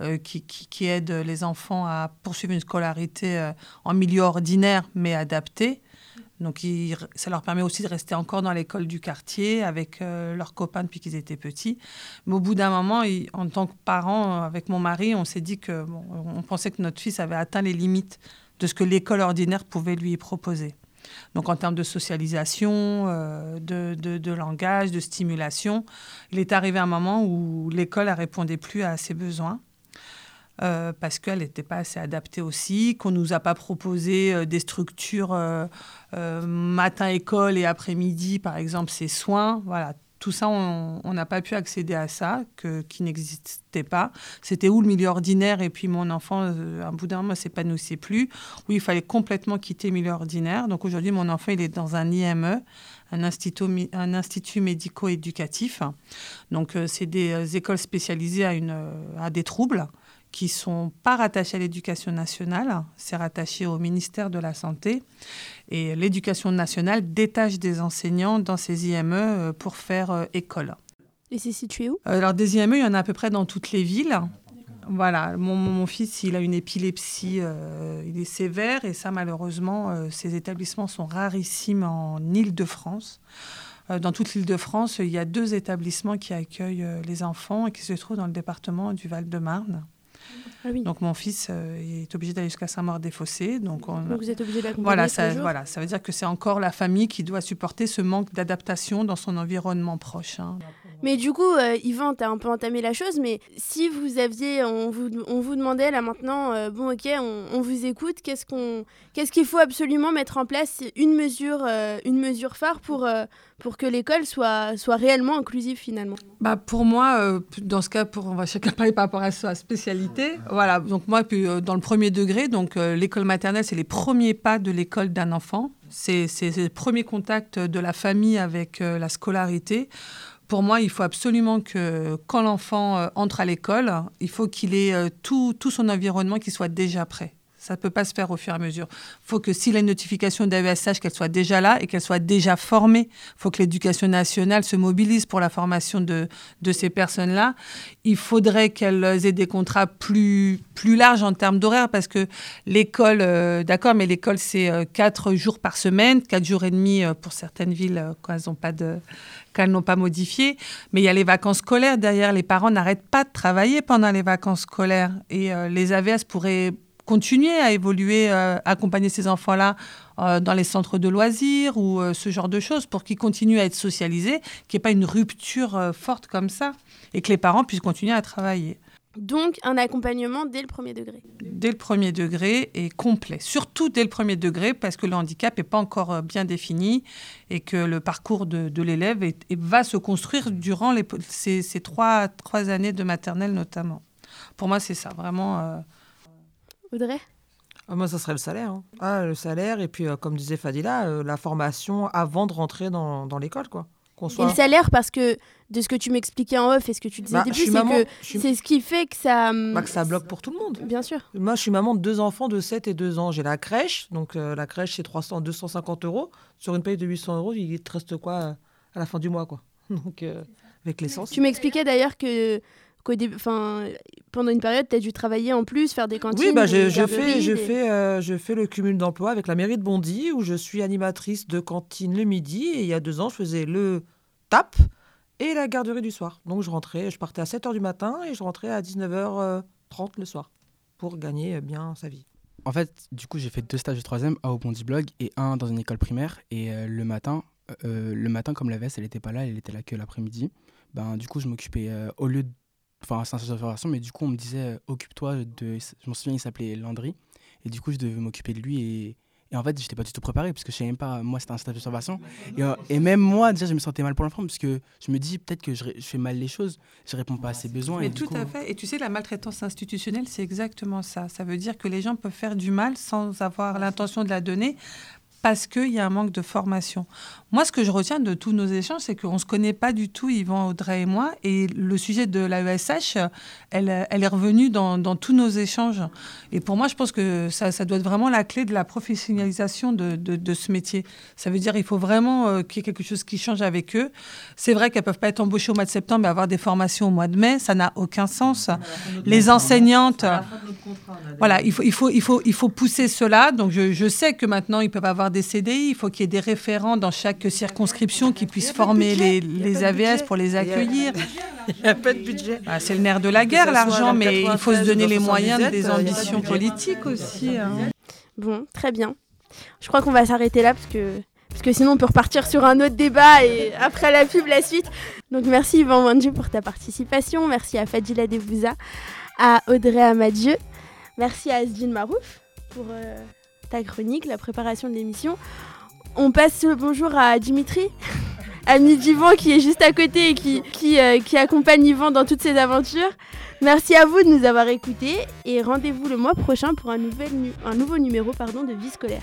Speaker 2: euh, qui, qui, aident les enfants à poursuivre une scolarité euh, en milieu ordinaire, mais adapté. Donc, ça leur permet aussi de rester encore dans l'école du quartier avec euh, leurs copains depuis qu'ils étaient petits. Mais au bout d'un moment, en tant que parents, avec mon mari, on s'est dit que on pensait que notre fils avait atteint les limites de ce que l'école ordinaire pouvait lui proposer. Donc en termes de socialisation, euh, de, langage, de stimulation, il est arrivé un moment où l'école ne répondait plus à ses besoins. Euh, parce qu'elle n'était pas assez adaptée aussi, qu'on ne nous a pas proposé euh, des structures matin-école et après-midi, par exemple, ces soins. Voilà, tout ça, on n'a pas pu accéder à ça, que, qui n'existait pas. C'était où le milieu ordinaire et puis mon enfant, euh, un bout d'un moment, s'épanouissait plus. Oui, il fallait complètement quitter le milieu ordinaire. Donc aujourd'hui, mon enfant, il est dans un IME, un institut, un institut médico-éducatif. Donc euh, c'est des euh, écoles spécialisées à, une, à des troubles qui sont pas rattachés à l'éducation nationale, c'est rattaché au ministère de la Santé. Et l'éducation nationale détache des enseignants dans ces IME euh, pour faire euh, école.
Speaker 1: Et c'est situé où?
Speaker 2: Euh, Alors des IME, il y en a à peu près dans toutes les villes. Voilà, mon, mon fils, il a une épilepsie, il est sévère et ça, malheureusement, ces établissements sont rarissimes en Île-de-France. dans toute l'Île-de-France, il y a deux établissements qui accueillent les enfants et qui se trouvent dans le département du Val-de-Marne. Ah donc mon fils euh, est obligé d'aller jusqu'à Saint-Maur-des-Fossés. Donc,
Speaker 1: vous êtes obligé d'accompagner
Speaker 2: voilà, ça, voilà, ça veut dire que c'est encore la famille qui doit supporter ce manque d'adaptation dans son environnement proche. Hein.
Speaker 1: Mais du coup, euh, Yvan, tu as un peu entamé la chose, mais si vous aviez, on vous, on vous demandait là maintenant, euh, bon ok, on, vous écoute, qu'est-ce qu'on, qu'est-ce qu'il faut absolument mettre en place une mesure, une mesure phare pour, pour que l'école soit, soit réellement inclusive finalement?
Speaker 2: Bah Pour moi, dans ce cas, pour, on va chacun parler par rapport à sa spécialité. Voilà, donc moi, puis, euh, dans le premier degré, donc euh, l'école maternelle, c'est les premiers pas de l'école d'un enfant. C'est le premier contact de la famille avec euh, la scolarité. Pour moi, il faut absolument que quand l'enfant entre à l'école, il faut qu'il ait tout, tout son environnement qui soit déjà prêt. Ça ne peut pas se faire au fur et à mesure. Il faut que s'il a une notification d'AESH, qu'elle soit déjà là et qu'elle soit déjà formée. Il faut que l'éducation nationale se mobilise pour la formation de, de ces personnes-là. Il faudrait qu'elles aient des contrats plus, plus larges en termes d'horaire parce que l'école, euh, d'accord, mais l'école, c'est euh, quatre jours par semaine, quatre jours et demi euh, pour certaines villes quand elles n'ont pas qu'elles n'ont pas modifié. Mais il y a les vacances scolaires derrière. Les parents n'arrêtent pas de travailler pendant les vacances scolaires. Et les AVS pourraient continuer à évoluer, euh, accompagner ces enfants-là euh, dans les centres de loisirs ou euh, ce genre de choses pour qu'ils continuent à être socialisés, qu'il n'y ait pas une rupture forte comme ça et que les parents puissent continuer à travailler.
Speaker 1: Donc un accompagnement dès le premier degré.
Speaker 2: Dès le premier degré et complet. Surtout dès le premier degré parce que le handicap n'est pas encore bien défini et que le parcours de, l'élève va se construire durant les, ces, trois, trois, années de maternelle notamment. Pour moi, c'est ça, vraiment
Speaker 1: Audrey?
Speaker 3: Ah, moi, ça serait le salaire. Hein. Ah, le salaire, et puis, euh, comme disait Fadila, euh, la formation avant de rentrer dans, dans l'école, quoi.
Speaker 1: Et le salaire, parce que de ce que tu m'expliquais en off et ce que tu disais
Speaker 3: Bah,
Speaker 1: au début, c'est que
Speaker 3: suis-
Speaker 1: c'est ce qui fait que ça. hum,
Speaker 3: bah, que ça bloque pour tout le monde.
Speaker 1: Bien sûr.
Speaker 3: Moi, je suis maman de deux enfants de 7 et 2 ans. J'ai la crèche, donc euh, la crèche, c'est 300, 250 euros. Sur une paye de 800 euros, il te reste quoi à la fin du mois, quoi. Donc, avec l'essence.
Speaker 1: Tu m'expliquais d'ailleurs que enfin, pendant une période, tu as dû travailler en plus, faire des cantines.
Speaker 3: Oui, bah,
Speaker 1: des
Speaker 3: je, fais, je,
Speaker 1: des-
Speaker 3: fais, euh, je fais le cumul d'emploi avec la mairie de Bondy, où je suis animatrice de cantine le midi. Et il y a deux ans, je faisais le TAP et la garderie du soir. Donc, je rentrais, je partais à 7h du matin et je rentrais à 19h30 le soir pour gagner euh, bien sa vie.
Speaker 6: En fait, du coup, j'ai fait deux stages de troisième, un au Bondi Blog et un dans une école primaire. Et euh, le matin, euh, le matin, comme la veste, elle n'était pas là, elle était là que l'après-midi. Ben, du coup, je m'occupais euh, au lieu de. Enfin, c'est un stage d'observation, mais du coup, on me disait euh, occupe-toi de. Je m'en souviens, il s'appelait Landry. Et du coup, je devais m'occuper de lui. Et, et en fait, j'étais pas du tout préparé, parce que je savais même pas. Moi, c'était un stage d'observation. Et, euh, et même moi, déjà, je me sentais mal pour l'enfant, parce que je me dis peut-être que je, fais mal les choses, je réponds pas à ses besoins.
Speaker 2: Mais
Speaker 6: et
Speaker 2: tout
Speaker 6: coup-
Speaker 2: à fait. Et tu sais, la maltraitance institutionnelle, c'est exactement ça. Ça veut dire que les gens peuvent faire du mal sans avoir l'intention de la donner parce qu'il y a un manque de formation. Moi, ce que je retiens de tous nos échanges, c'est qu'on ne se connaît pas du tout, Yvan, Audrey et moi. Et le sujet de l'AESH, elle, elle est revenue dans, dans tous nos échanges. Et pour moi, je pense que ça, ça doit être vraiment la clé de la professionnalisation de, de, de ce métier. Ça veut dire qu'il faut vraiment euh, qu'il y ait quelque chose qui change avec eux. C'est vrai qu'elles ne peuvent pas être embauchées au mois de septembre et avoir des formations au mois de mai. Ça n'a aucun sens. Les enseignantes, voilà, il faut, il faut, il faut, il faut pousser cela. Donc, je, je sais que maintenant, ils peuvent avoir des CDI. Il faut qu'il y ait des référents dans chaque circonscription qui puissent former les, les AVS pour les accueillir.
Speaker 3: Il n'y a pas de budget.
Speaker 2: Ah, c'est le nerf de la guerre, l'argent, mais il faut se
Speaker 3: 93
Speaker 2: donner les moyens
Speaker 3: 77,
Speaker 2: des
Speaker 3: euh,
Speaker 2: ambitions
Speaker 3: budget.
Speaker 2: politiques aussi. hein.
Speaker 1: Bon, très bien. Je crois qu'on va s'arrêter là parce que, parce que sinon on peut repartir sur un autre débat et après la pub, la suite. Donc merci Yvan Wanji pour ta participation. Merci à Fadila Debouza, à Audrey Amadieu. Merci à Asdine Marouf pour euh, chronique, la préparation de l'émission. On passe le bonjour à Dimitri, ami d'Yvan qui est juste à côté et euh, qui accompagne Yvan dans toutes ses aventures. Merci à vous de nous avoir écoutés et rendez-vous le mois prochain pour un, nouvel un nouveau numéro pardon, de Vie scolaire.